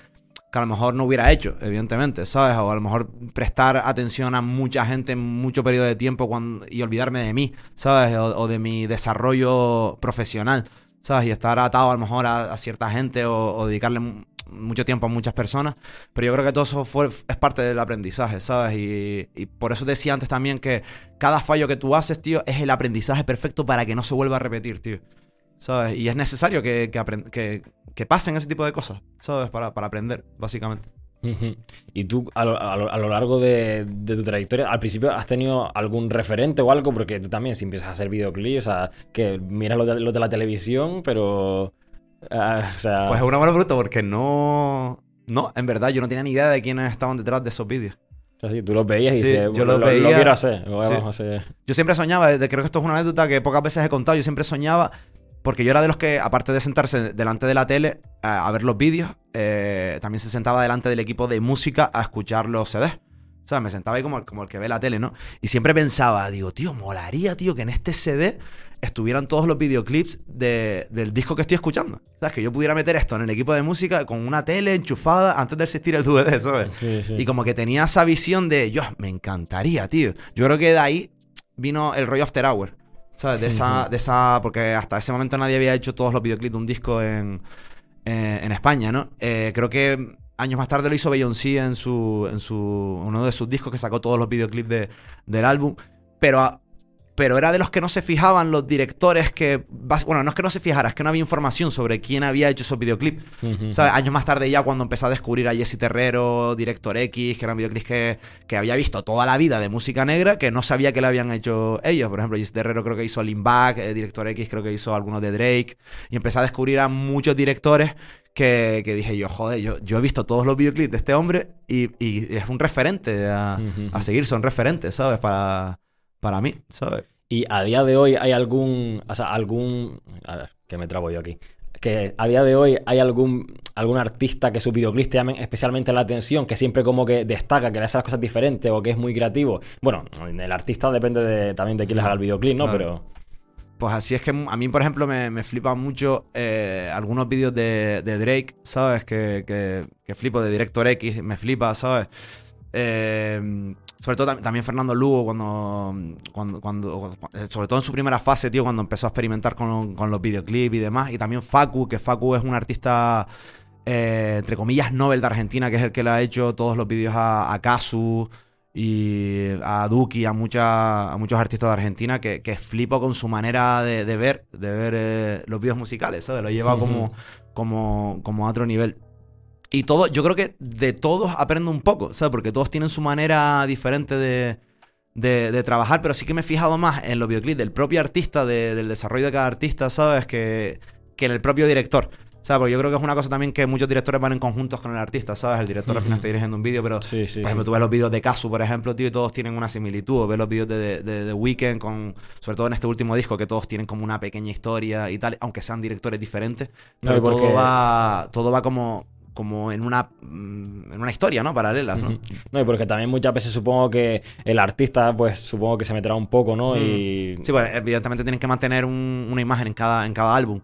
que a lo mejor no hubiera hecho, evidentemente, ¿sabes? O a lo mejor prestar atención a mucha gente en mucho periodo de tiempo cuando, y olvidarme de mí, ¿sabes? O, de mi desarrollo profesional, ¿sabes? Y estar atado a lo mejor a, cierta gente o, o dedicarle mu- mucho tiempo a muchas personas. Pero yo creo que todo eso fue, es parte del aprendizaje, ¿sabes? Y, y por eso decía antes también que cada fallo que tú haces, tío, es el aprendizaje perfecto para que no se vuelva a repetir, tío. ¿Sabes? Y es necesario que, que, que- que pasen ese tipo de cosas, ¿sabes? Para, para aprender, básicamente.
Y tú, a lo, a lo- a lo largo de, de tu trayectoria, al principio has tenido algún referente o algo, porque tú también, si empiezas a hacer videoclips, o sea, que miras los de, los de la televisión, pero. ah, o sea.
Pues es una buena pregunta porque no... No, en verdad, yo no tenía ni idea de quiénes estaban detrás de esos vídeos.
o sea, sí, tú los veías y
Sí,
dices,
yo
lo,
los
lo- lo
veía-
quiero hacer, lo
sí.
vamos a hacer.
Yo siempre soñaba, creo que esto es una anécdota que pocas veces he contado, yo siempre soñaba, porque yo era de los que, aparte de sentarse delante de la tele a, a ver los vídeos, eh, también se sentaba delante del equipo de música a escuchar los CDs. O sea, me sentaba ahí como, el- como el que ve la tele, ¿no? Y siempre pensaba, digo, tío, molaría, tío, que en este CD estuvieran todos los videoclips de- del disco que estoy escuchando. ¿Sabes? Que yo pudiera meter esto en el equipo de música con una tele enchufada antes de existir el DVD, ¿sabes?
Sí, sí.
Y como que tenía esa visión de, yo, me encantaría, tío. Yo creo que de ahí vino el rollo After Hour. ¿Sabes? De esa, de esa. Porque hasta ese momento nadie había hecho todos los videoclips de un disco en, eh, en España, ¿no? Eh, creo que años más tarde lo hizo Beyoncé en su. en su. uno de sus discos que sacó todos los videoclips de- del álbum. Pero. a- pero era de los que no se fijaban los directores que... Bueno, no es que no se fijara, es que no había información sobre quién había hecho esos videoclips. ¿Sabes? Años más tarde ya cuando empecé a descubrir a Jesse Terrero, Director X, que eran videoclips que, que había visto toda la vida de música negra, que no sabía que le habían hecho ellos. Por ejemplo, Jesse Terrero creo que hizo Lean Back, eh, Director X creo que hizo algunos de Drake. Y empecé a descubrir a muchos directores que, que dije yo, joder, yo, yo he visto todos los videoclips de este hombre y, y es un referente a, a seguir, son referentes, ¿sabes? Para, para mí, ¿sabes?
Y a día de hoy hay algún, o sea, algún, a ver, que me trabo yo aquí. Que a día de hoy hay algún, algún artista que sus videoclips te llamen especialmente la atención, que siempre como que destaca, que le hace las cosas diferentes o que es muy creativo. Bueno, el artista depende de- también de quién les haga el videoclip, ¿no?
Claro.
Pero
Pues así es que a mí, por ejemplo, me, me flipan mucho eh, algunos vídeos de, de Drake, ¿sabes? Que, que, que flipo de Director X, me flipa, ¿sabes? Eh, sobre todo tam- también Fernando Lugo, cuando, cuando, cuando- eh, sobre todo en su primera fase, tío, cuando empezó a experimentar con, con los videoclips y demás. Y también Facu, que Facu es un artista, eh, entre comillas, Nobel de Argentina, que es el que le ha hecho todos los vídeos a, a Casu y a Duki, a, mucha- a muchos artistas de Argentina, que, que flipo con su manera de, de ver, de ver eh, los vídeos musicales, ¿sabes? Lo lleva como, como, como a otro nivel. Y todo, yo creo que de todos aprendo un poco, ¿sabes? Porque todos tienen su manera diferente de, de, de trabajar, pero sí que me he fijado más en los videoclips del propio artista, de- del desarrollo de cada artista, ¿sabes? Que, que en el propio director. ¿Sabes? Porque yo creo que es una cosa también que muchos directores van en conjuntos con el artista, ¿sabes? El director al final está dirigiendo un vídeo, pero
sí, sí.
por ejemplo,
sí.
tú ves los vídeos de Casu, por ejemplo, tío, y todos tienen una similitud. O ves los vídeos de, de, de Weeknd, con, sobre todo en este último disco, que todos tienen como una pequeña historia y tal, aunque sean directores diferentes.
No,
Pero
y porque-
todo va, todo va como, como en una mm, en una historia, ¿no? Paralelas, ¿no?
No, y porque también muchas veces supongo que el artista, pues supongo que se meterá un poco, ¿no? Y
Sí, pues evidentemente tienen que mantener un- una imagen en cada, en cada álbum.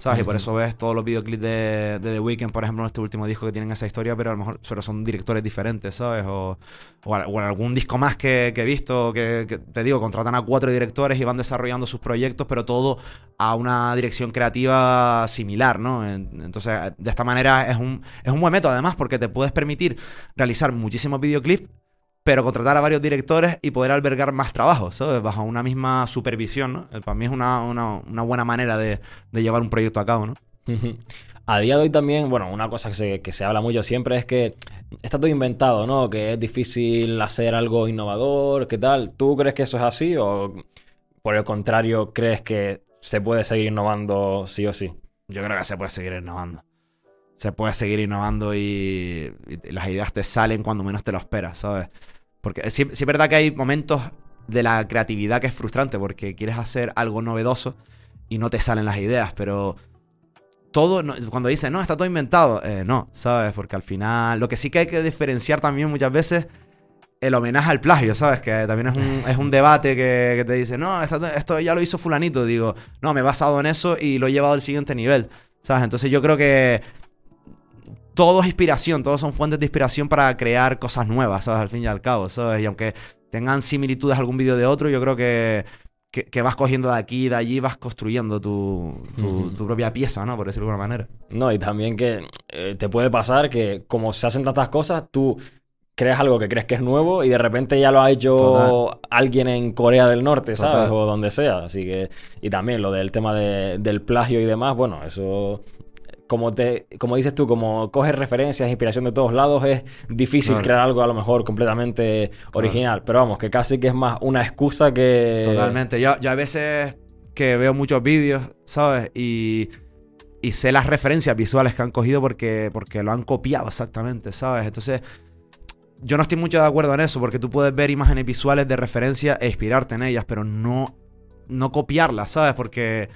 ¿Sabes? Y por eso ves todos los videoclips de, de The Weeknd, por ejemplo, en este último disco que tienen esa historia, pero a lo mejor pero son directores diferentes, ¿sabes? O, o, algún disco más que, que he visto, que, que te digo, contratan a cuatro directores y van desarrollando sus proyectos, pero todo a una dirección creativa similar, ¿no? En- Entonces, de esta manera es un, es un buen método, además, porque te puedes permitir realizar muchísimos videoclips pero contratar a varios directores y poder albergar más trabajo, ¿sabes? Bajo una misma supervisión, ¿no? Eh, Para mí es una, una- una buena manera de, de llevar un proyecto a cabo, ¿no?
A día de hoy también, bueno, una cosa que se, que se habla mucho siempre es que está todo inventado, ¿no? Que es difícil hacer algo innovador, ¿qué tal? ¿Tú crees que eso es así o por el contrario crees que se puede seguir innovando sí o sí?
Yo creo que se puede seguir innovando. Se puede seguir innovando y, y las ideas te salen cuando menos te lo esperas, ¿sabes? Porque sí, es verdad que hay momentos de la creatividad que es frustrante porque quieres hacer algo novedoso y no te salen las ideas, pero todo, cuando dicen, no, está todo inventado, eh, no, ¿sabes? Porque al final, lo que sí que hay que diferenciar también muchas veces, el homenaje al plagio, ¿sabes? Que también es un, es un debate que, te dice, no, esto ya lo hizo fulanito, digo, no, me he basado en eso y lo he llevado al siguiente nivel, ¿sabes? Entonces yo creo que todo es inspiración, todos son fuentes de inspiración para crear cosas nuevas, ¿sabes? Al fin y al cabo, ¿sabes? Y aunque tengan similitudes algún vídeo de otro, yo creo que, que, que vas cogiendo de aquí y de allí, vas construyendo tu, tu, propia pieza, ¿no? Por decirlo de alguna manera.
No, y también que eh, te puede pasar que como se hacen tantas cosas, tú creas algo que crees que es nuevo y de repente ya lo ha hecho
Total.
alguien en Corea del Norte, ¿sabes?
Total.
O donde sea. Así que, y también lo del tema de- del plagio y demás, bueno, eso, como te, como dices tú, como coges referencias, inspiración de todos lados, es difícil
Claro.
crear algo a lo mejor completamente original. Pero vamos, que casi que es más una excusa que...
Totalmente. Yo, yo a veces que veo muchos vídeos, ¿sabes? Y, y sé las referencias visuales que han cogido porque, porque lo han copiado exactamente, ¿sabes? Entonces, yo no estoy mucho de acuerdo en eso porque tú puedes ver imágenes visuales de referencia e inspirarte en ellas, pero no, no copiarlas, ¿sabes? Porque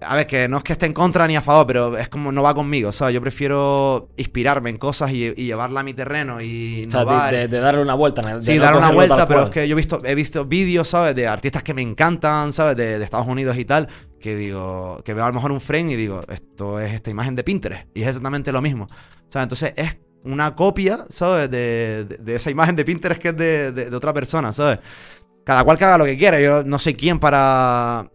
a ver, que no es que esté en contra ni a favor, pero es como no va conmigo, ¿sabes? Yo prefiero inspirarme en cosas y, y llevarla a mi terreno y
O sea, de, de darle una vuelta. de
Sí,
no
dar una vuelta, pero es que yo he visto, he visto vídeos, ¿sabes? De artistas que me encantan, ¿sabes? De, de Estados Unidos y tal, que digo, que veo a lo mejor un frame y digo, esto es esta imagen de Pinterest. Y es exactamente lo mismo. O sea, entonces es una copia, ¿sabes? De, de- esa imagen de Pinterest que es de, de- de otra persona, ¿sabes? Cada cual que haga lo que quiera. Yo no sé quién para,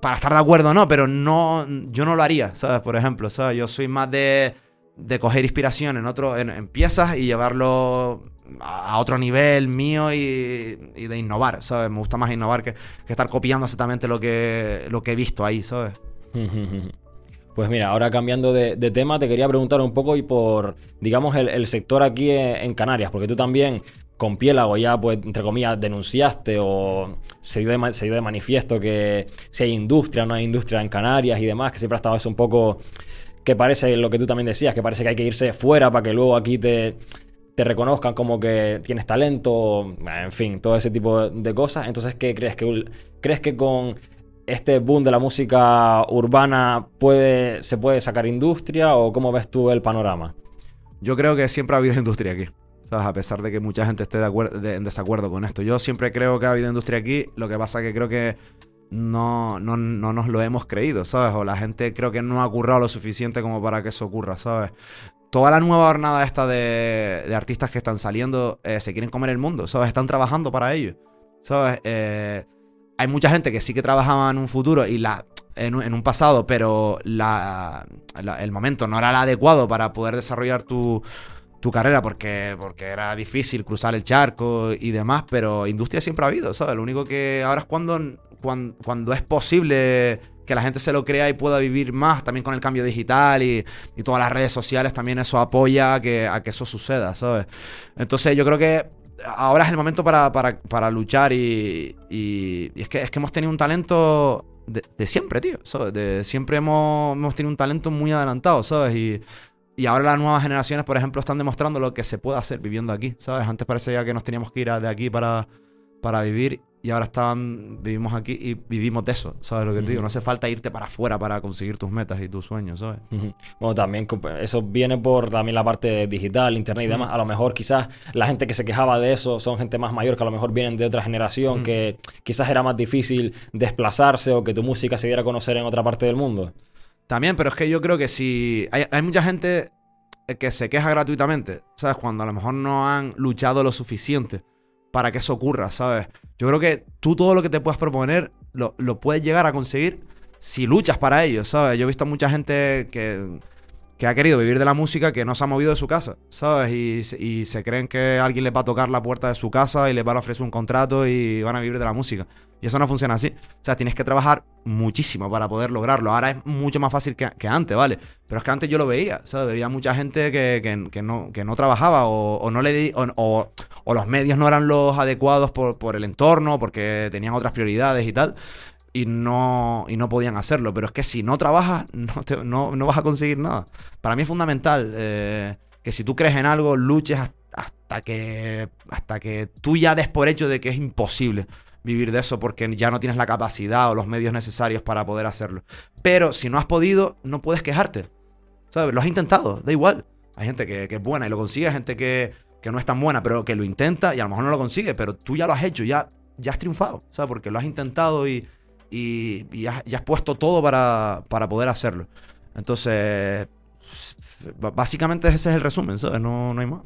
para estar de acuerdo no, pero no, yo no lo haría, ¿sabes? Por ejemplo, ¿sabes? Yo soy más de, de coger inspiración en, otro, en, piezas y llevarlo a, otro nivel mío y, y de innovar, ¿sabes? Me gusta más innovar que, que estar copiando exactamente lo que, lo que he visto ahí, ¿sabes? <laughs>
Pues mira, ahora cambiando de, tema, te quería preguntar un poco y por, digamos, el, sector aquí en Canarias, porque tú también con Piélago ya, pues, entre comillas, denunciaste o se dio, de, manifiesto que si hay industria no hay industria en Canarias y demás, que siempre ha estado eso un poco, que parece lo que tú también decías, que parece que hay que irse fuera para que luego aquí te, te reconozcan como que tienes talento, en fin, todo ese tipo de cosas. Entonces, ¿qué crees que crees que con este boom de la música urbana puede se puede sacar industria o cómo ves tú el panorama?
Yo creo que siempre ha habido industria aquí. ¿Sabes? A pesar de que mucha gente esté de acuer- de- en desacuerdo con esto. Yo siempre creo que ha habido industria aquí. Lo que pasa que creo que no, no, no nos lo hemos creído, ¿sabes? O la gente creo que no ha currado lo suficiente como para que eso ocurra, ¿sabes? Toda la nueva jornada esta de, artistas que están saliendo eh, se quieren comer el mundo, ¿sabes? Están trabajando para ello, ¿sabes? Eh, hay mucha gente que sí que trabajaba en un futuro y la en un, pasado, pero el momento no era el adecuado para poder desarrollar tu, tu carrera porque, porque era difícil cruzar el charco y demás, pero industria siempre ha habido, ¿sabes? Lo único que ahora es cuando, cuando, cuando es posible que la gente se lo crea y pueda vivir más, también con el cambio digital y, y todas las redes sociales, también eso apoya a que, que eso suceda, ¿sabes? Entonces yo creo que ahora es el momento para, para, para luchar y, y- y es, que, es que hemos tenido un talento de, de siempre, tío, ¿sabes? De, siempre hemos, hemos tenido un talento muy adelantado, ¿sabes? Y, y ahora las nuevas generaciones, por ejemplo, están demostrando lo que se puede hacer viviendo aquí, ¿sabes? Antes parecía que nos teníamos que ir de aquí para, para vivir y ahora están, vivimos aquí y vivimos de eso, ¿sabes lo que te digo? No hace falta irte para afuera para conseguir tus metas y tus sueños, ¿sabes?
Bueno, también eso viene por también la parte digital, internet y demás. A lo mejor quizás la gente que se quejaba de eso son gente más mayor que a lo mejor vienen de otra generación, que quizás era más difícil desplazarse o que tu música se diera a conocer en otra parte del mundo.
También, pero es que yo creo que si. Hay, mucha gente que se queja gratuitamente, ¿sabes? Cuando a lo mejor no han luchado lo suficiente para que eso ocurra, ¿sabes? Yo creo que tú todo lo que te puedas proponer lo, lo puedes llegar a conseguir si luchas para ello, ¿sabes? Yo he visto mucha gente que, que ha querido vivir de la música que no se ha movido de su casa, ¿sabes? Y, se- creen que alguien les va a tocar la puerta de su casa y les van a ofrecer un contrato y van a vivir de la música. Y eso no funciona así. O sea, tienes que trabajar muchísimo para poder lograrlo. Ahora es mucho más fácil que, que antes, ¿vale? Pero es que antes yo lo veía, ¿sabes? Veía mucha gente que, que- no, que no trabajaba o, no le o- o los medios no eran los adecuados por, por el entorno, porque tenían otras prioridades y tal. Y no, y no podían hacerlo. Pero es que si no trabajas, <laughs> no, te- no, no vas a conseguir nada. Para mí es fundamental eh, que si tú crees en algo, luches hasta, que, hasta que tú ya des por hecho de que es imposible vivir de eso porque ya no tienes la capacidad o los medios necesarios para poder hacerlo. Pero si no has podido, no puedes quejarte. ¿Sabes? Lo has intentado, da igual. Hay gente que, que es buena y lo consigue, hay gente que, que no es tan buena, pero que lo intenta y a lo mejor no lo consigue, pero tú ya lo has hecho, ya, ya has triunfado, ¿sabes? Porque lo has intentado y, y, y has, y has puesto todo para, para poder hacerlo. Entonces, básicamente ese es el resumen, ¿sabes? No, no hay más.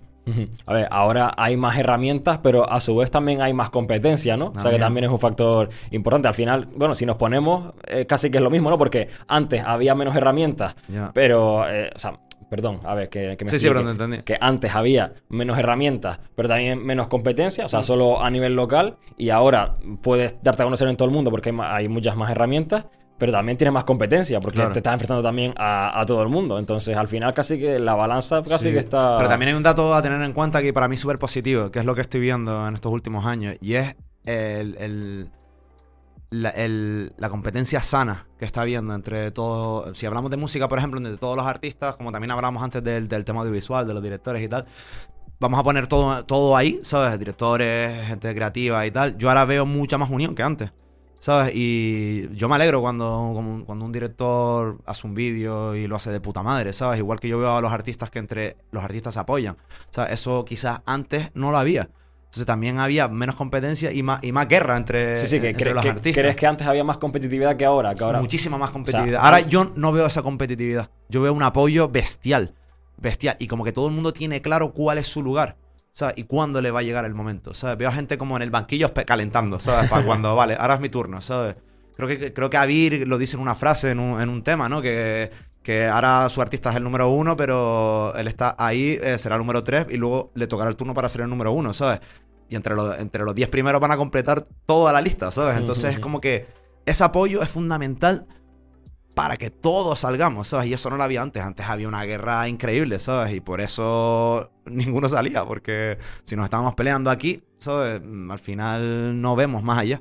A ver, ahora hay más herramientas, pero a su vez también hay más competencia, ¿no? O sea que
También.
también es un factor importante. Al final, bueno, si nos ponemos, eh, casi que es lo mismo, ¿no? Porque antes había menos herramientas, pero, eh, o sea, perdón, a ver, que, que me
Sí, sí, pero te entendí.
Que antes había menos herramientas, pero también menos competencia, o sea, solo a nivel local, y ahora puedes darte a conocer en todo el mundo porque hay, muchas más herramientas. Pero también tienes más competencia porque
Claro.
te estás enfrentando también a, a todo el mundo. Entonces, al final, casi que la balanza casi
Sí.
que está.
Pero también hay un dato a tener en cuenta que para mí es súper positivo, que es lo que estoy viendo en estos últimos años, y es el, el- la, el- la competencia sana que está habiendo entre todos. Si hablamos de música, por ejemplo, entre todos los artistas, como también hablamos antes del, del tema audiovisual, de los directores y tal. Vamos a poner todo, todo ahí, ¿sabes? Directores, gente creativa y tal. Yo ahora veo mucha más unión que antes. ¿Sabes? Y yo me alegro cuando, cuando un director hace un vídeo y lo hace de puta madre, ¿sabes? Igual que yo veo a los artistas que entre los artistas se apoyan. ¿Sabes? Eso quizás antes no lo había. Entonces también había menos competencia y más, y más guerra entre,
Sí, sí, que,
entre los
que-
artistas.
¿Crees que antes había más competitividad que ahora? Que ahora...
Muchísima más competitividad.
O sea,
Ahora yo no veo esa competitividad. Yo veo un apoyo bestial. Bestial. Y como que todo el mundo tiene claro cuál es su lugar. ¿sabes? Y cuándo le va a llegar el momento. ¿sabes? Veo a gente como en el banquillo calentando, ¿sabes? Para cuando, <laughs> vale, ahora es mi turno, ¿sabes? Creo que, creo que Avir lo dice en una frase, en un, en un tema, ¿no? Que, que ahora su artista es el número uno, pero él está ahí, eh, será el número tres y luego le tocará el turno para ser el número uno, ¿sabes? Y entre los, entre los 10 primeros van a completar toda la lista, ¿sabes? Entonces es como que ese apoyo es fundamental para que todos salgamos, ¿sabes? Y eso no lo había antes. Antes había una guerra increíble, ¿sabes? Y por eso <laughs> ninguno salía, porque si nos estábamos peleando aquí, ¿sabes? Mm, Al final no vemos más allá.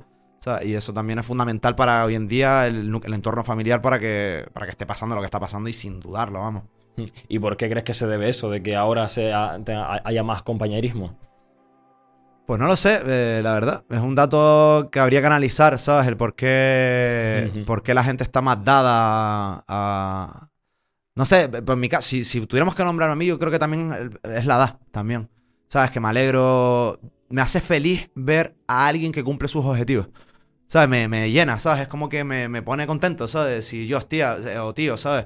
Y eso también es fundamental para hoy en día el, entorno familiar para que, para que esté pasando lo que está pasando y sin dudarlo, vamos.
¿Y por qué crees que se debe eso? De que ahora sea, haya más compañerismo.
Pues no lo sé, eh, la verdad. Es un dato que habría que analizar, ¿sabes? El por qué, por qué la gente está más dada a... No sé, por mi caso, si, si tuviéramos que nombrar a mí, yo creo que también es la edad, también. ¿Sabes? Que me alegro... Me hace feliz ver a alguien que cumple sus objetivos. ¿Sabes? Me, me llena, ¿sabes? Es como que me, me pone contento, ¿sabes? Si yo, tía, eh, o tío, ¿sabes?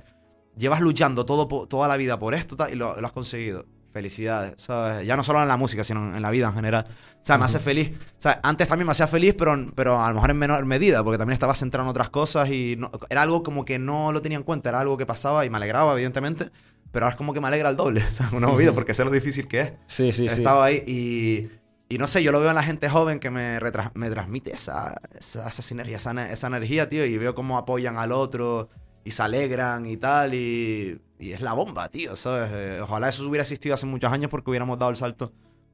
Llevas luchando todo, toda la vida por esto y lo, lo has conseguido. Felicidades, ¿sabes? Ya no solo en la música, sino en, la vida en general. O sea, me hace feliz. O sea, antes también me hacía feliz, pero, pero a lo mejor en menor medida, porque también estaba centrado en otras cosas y no- era algo como que no lo tenía en cuenta, era algo que pasaba y me alegraba, evidentemente, pero ahora es como que me alegra el doble. <laughs> Una movida, porque sé lo difícil que es.
Sí, sí,
He
sí.
estado ahí y, y no sé, yo lo veo en la gente joven que me, me transmite esa, esa, esa sinergia, esa, esa energía, tío, y veo cómo apoyan al otro y se alegran y tal, y, y es la bomba, tío, ¿sabes? Eh, ojalá eso hubiera existido hace muchos años porque hubiéramos dado el salto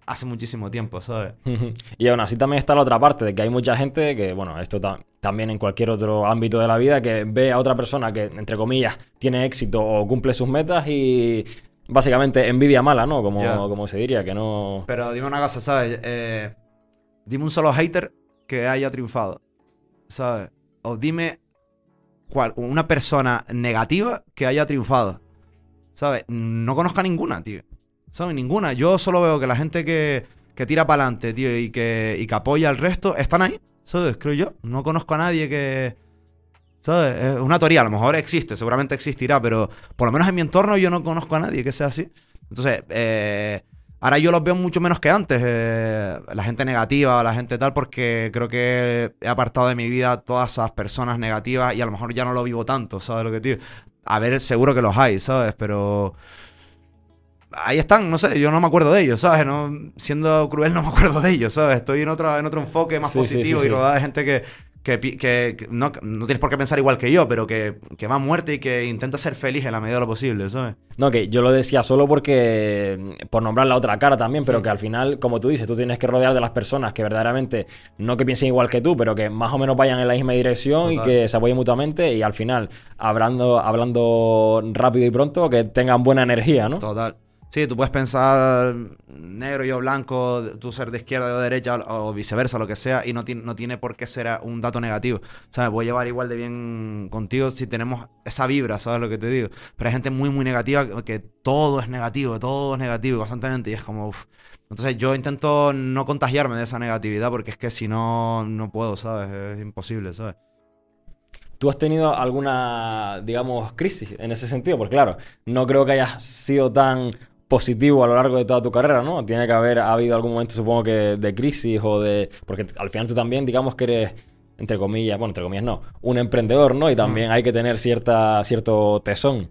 hace muchísimo tiempo, ¿sabes? <laughs>
Y aún así también está la otra parte, de que hay mucha gente que, bueno, esto ta- también en cualquier otro ámbito de la vida, que ve a otra persona que, entre comillas, tiene éxito o cumple sus metas y básicamente envidia mala, ¿no? Como, como se diría, que no...
Pero dime una cosa, ¿sabes? Eh, dime un solo hater que haya triunfado, ¿sabes? O dime cuál, una persona negativa que haya triunfado, ¿sabes? No conozco a ninguna, tío. ¿Sabes? Ninguna. Yo solo veo que la gente que, que tira para adelante, tío, y que, y que apoya al resto, están ahí, ¿sabes? Creo yo. No conozco a nadie que... ¿Sabes? Es una teoría, a lo mejor existe, seguramente existirá, pero por lo menos en mi entorno yo no conozco a nadie que sea así. Entonces, eh, ahora yo los veo mucho menos que antes, eh, la gente negativa, la gente tal, porque creo que he apartado de mi vida todas esas personas negativas y a lo mejor ya no lo vivo tanto, ¿sabes lo que digo? A ver, seguro que los hay, ¿sabes? Pero ahí están, no sé, yo no me acuerdo de ellos, ¿sabes? No, siendo cruel no me acuerdo de ellos, ¿sabes? Estoy en otro, en otro enfoque más
Sí, sí,
positivo
sí,
y rodeado de gente que, que, que- que no, no tienes por qué pensar igual que yo, pero que, que va a muerte y que intenta ser feliz en la medida de lo posible, ¿sabes?
No, que yo lo decía solo porque, por nombrar la otra cara también, pero
Sí.
que al final, como tú dices, tú tienes que rodear de las personas que verdaderamente, no que piensen igual que tú, pero que más o menos vayan en la misma dirección y que se apoyen mutuamente y al final, hablando, hablando rápido y pronto, que tengan buena energía, ¿no?
Total. Sí, tú puedes pensar negro, yo blanco, tú ser de izquierda, yo de derecha, o viceversa, lo que sea, y no, tiene no tiene por qué ser un dato negativo. O sea, me puedo llevar igual de bien contigo si tenemos esa vibra, ¿sabes lo que te digo? Pero hay gente muy, muy negativa que, que todo es negativo, todo es negativo constantemente, y es como, uff. Entonces yo intento no contagiarme de esa negatividad, porque es que si no, no puedo, ¿sabes? Es imposible, ¿sabes?
¿Tú has tenido alguna, digamos, crisis en ese sentido? Porque claro, no creo que hayas sido tan positivo a lo largo de toda tu carrera, ¿no? Tiene que haber habido algún momento, supongo que de crisis o de... Porque al final tú también, digamos que eres, entre comillas, bueno, entre comillas no, un emprendedor, ¿no? Y también hay que tener cierta, cierto tesón.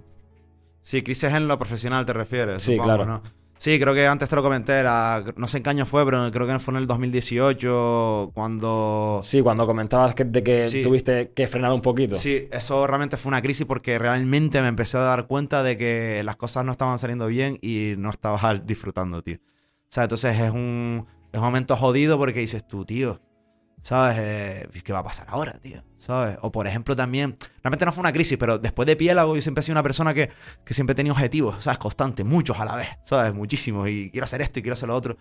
Sí, crisis en lo profesional te refieres.
Sí,
supongo,
claro.
¿no? Sí, creo que antes te lo comenté, era, no sé en qué año fue, pero creo que fue en el 2018 cuando...
Sí, cuando comentabas que, de que
Sí.
tuviste que frenar un poquito.
Sí, eso realmente fue una crisis porque realmente me empecé a dar cuenta de que las cosas no estaban saliendo bien y no estaba <laughs> disfrutando, tío. O sea, entonces es un, es un momento jodido porque dices tú, tío, ¿sabes? Eh, ¿Qué va a pasar ahora, tío? ¿Sabes? O por ejemplo también, realmente no fue una crisis, pero después de Piélago yo siempre he sido una persona que, que siempre tenido objetivos, ¿sabes? Constantes, muchos a la vez, ¿sabes? Muchísimos. Y quiero hacer esto y quiero hacer lo otro.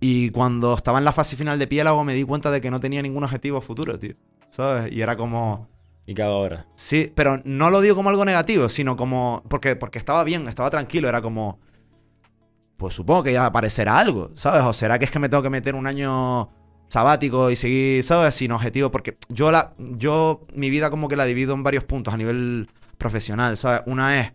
Y cuando estaba en la fase final de Piélago me di cuenta de que no tenía ningún objetivo futuro, tío. ¿sabes? Y era como...
¿Y qué hago ahora?
Sí, pero no lo digo como algo negativo, sino como... Porque, porque estaba bien, estaba tranquilo, era como... Pues supongo que ya aparecerá algo, ¿sabes? O será que es que me tengo que meter un año sabático y seguir, ¿sabes? Sin objetivo, porque yo la, yo mi vida como que la divido en varios puntos a nivel profesional, ¿sabes? Una es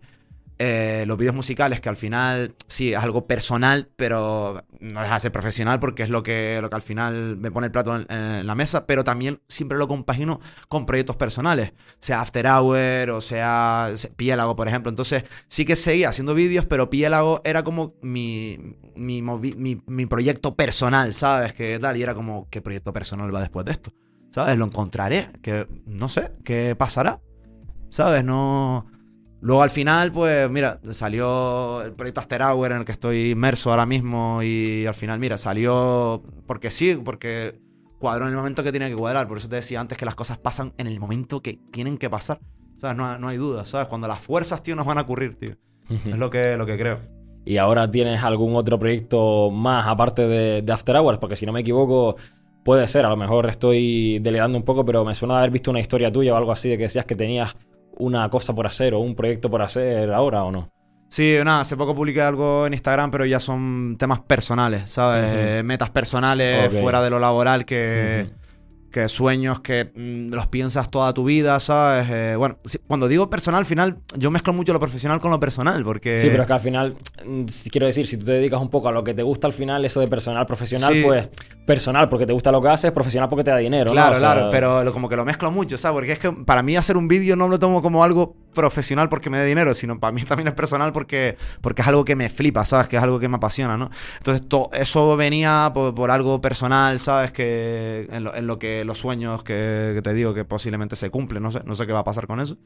eh, los vídeos musicales, que al final sí es algo personal, pero no deja de profesional porque es lo que, lo que al final me pone el plato en, en la mesa, pero también siempre lo compagino con proyectos personales, sea After Hour o sea Piélago, por ejemplo. Entonces sí que seguía haciendo vídeos, pero Piélago era como mi, mi, mi, mi proyecto personal, ¿sabes? Que tal, y era como, ¿qué proyecto personal va después de esto? ¿Sabes? Lo encontraré, que no sé, ¿qué pasará? ¿Sabes? No... Luego al final, pues mira, salió el proyecto After Hour en el que estoy inmerso ahora mismo y al final, mira, salió porque sí, porque cuadró en el momento que tiene que cuadrar. Por eso te decía antes que las cosas pasan en el momento que tienen que pasar. ¿Sabes? No, no hay duda, ¿sabes? Cuando las fuerzas, tío, nos van a ocurrir, tío. Es lo que, lo que creo.
¿Y ahora tienes algún otro proyecto más aparte de, de After Hours? Porque si no me equivoco, puede ser, a lo mejor estoy delegando un poco, pero me suena haber visto una historia tuya o algo así de que decías que tenías una cosa por hacer o un proyecto por hacer ahora o no?
Sí, nada, hace poco publiqué algo en Instagram, pero ya son temas personales, ¿sabes? Eh, metas personales fuera de lo laboral que. Que sueños que mm, los piensas toda tu vida, ¿sabes? Eh, bueno, cuando digo personal, al final yo mezclo mucho lo profesional con lo personal, porque...
Sí, pero es que al final, mm, quiero decir, si tú te dedicas un poco a lo que te gusta al final, eso de personal, profesional,
Sí.
pues personal porque te gusta lo que haces, profesional porque te da dinero, ¿no?
Claro,
O sea,
claro, pero lo- como que lo mezclo mucho, ¿sabes? Porque es que para mí hacer un vídeo no lo tomo como algo profesional porque me dé dinero, sino para mí <laughs> también es personal porque, porque es algo que me flipa, ¿sabes? Que es algo que me apasiona, ¿no? Entonces, to- eso venía por, por algo personal, ¿sabes? Que en lo, en lo que los sueños que, que te digo que posiblemente se cumplen, no sé, no sé qué va a pasar con eso.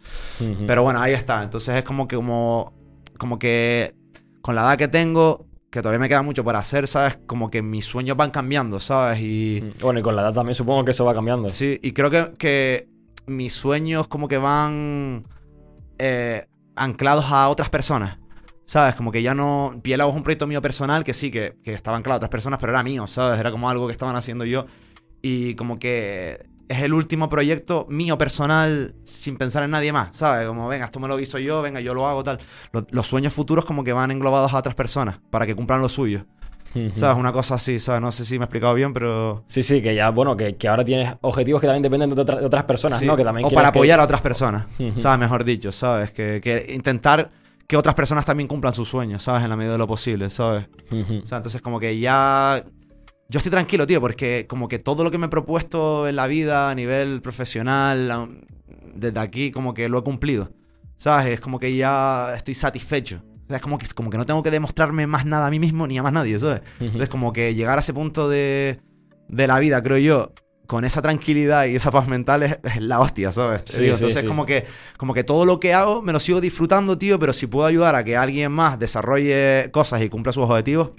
Pero bueno, ahí está. Entonces es como que como, como que con la edad que tengo, que todavía me queda mucho por hacer, ¿sabes? Como que mis sueños van cambiando, ¿sabes? Y...
Bueno, y con la edad también supongo que eso va cambiando.
Sí, y creo que, que mis sueños como que van eh, anclados a otras personas. ¿Sabes? Como que ya no... Piélago es un proyecto mío personal que sí, que, que estaba anclado a otras personas, pero era mío, ¿sabes? Era como algo que estaban haciendo yo. Y como que es el último proyecto mío personal sin pensar en nadie más, ¿sabes? Como, venga, esto me lo hizo yo, venga, yo lo hago, tal. Los, los sueños futuros como que van englobados a otras personas para que cumplan lo suyo.
Ujú.
¿Sabes? Una cosa así, ¿sabes? No sé si me he explicado bien, pero...
Sí, sí, que ya, bueno, que, que ahora tienes objetivos que también dependen de, otra- de otras personas,
Sí,
¿no? Que también
o para
que-
apoyar a otras personas. ¿sabes? Mejor dicho, ¿sabes? Que, que intentar que otras personas también cumplan sus sueños, ¿sabes? En la medida de lo posible, ¿sabes? O sea, entonces como que ya... Yo estoy tranquilo, tío, porque como que todo lo que me he propuesto en la vida a nivel profesional, desde aquí, como que lo he cumplido, ¿sabes? Es como que ya estoy satisfecho. O sea, es como que, como que no tengo que demostrarme más nada a mí mismo ni a más nadie, ¿sabes?
Ujú.
Entonces, como que llegar a ese punto de, de la vida, creo yo, con esa tranquilidad y esa paz mental es, es la hostia, ¿sabes?
Sí,
digo,
sí,
Entonces,
sí.
como que como que todo lo que hago me lo sigo disfrutando, tío, pero si puedo ayudar a que alguien más desarrolle cosas y cumpla sus objetivos,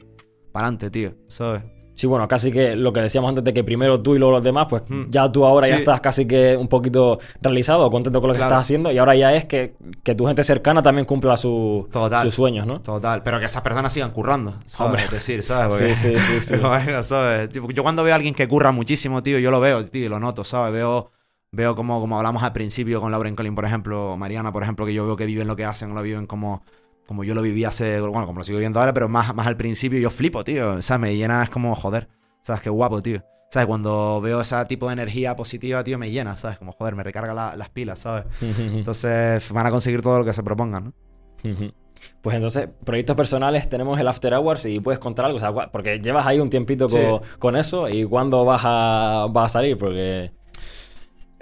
para adelante, tío, ¿sabes?
Sí, bueno, casi que lo que decíamos antes de que primero tú y luego los demás, pues
Mm.
ya tú ahora ya estás casi que un poquito realizado, contento con lo que
Claro.
estás haciendo y ahora ya es que, que tu gente cercana también cumpla su-
Total.
sus sueños, ¿no?
Total, pero que esas personas sigan currando, ¿sabes?
Hombre.
Es decir, ¿sabes? Porque-
Sí, sí, sí, sí. <laughs>
Yo, cuando veo a alguien que curra muchísimo, tío, yo lo veo, tío, lo noto, ¿sabes? Veo, veo como, como hablamos al principio con Lauren Collin, por ejemplo, o Mariana, por ejemplo, que yo veo que viven lo que hacen, lo viven como, como yo lo viví hace, bueno, como lo sigo viviendo ahora, pero más, más al principio, yo flipo, tío, ¿sabes? Me llena, es como, joder, ¿sabes? Qué guapo, tío. ¿Sabes? Cuando veo ese tipo de energía positiva, tío, me llena, ¿sabes? Como, joder, me recarga la- las pilas, ¿sabes? <laughs> Entonces van a conseguir todo lo que se propongan, ¿no? <laughs>
Pues entonces, proyectos personales, tenemos el After Hours y puedes contar algo, o sea, porque llevas ahí un tiempito
Sí.
co- con, eso y cuándo vas a, vas a salir, porque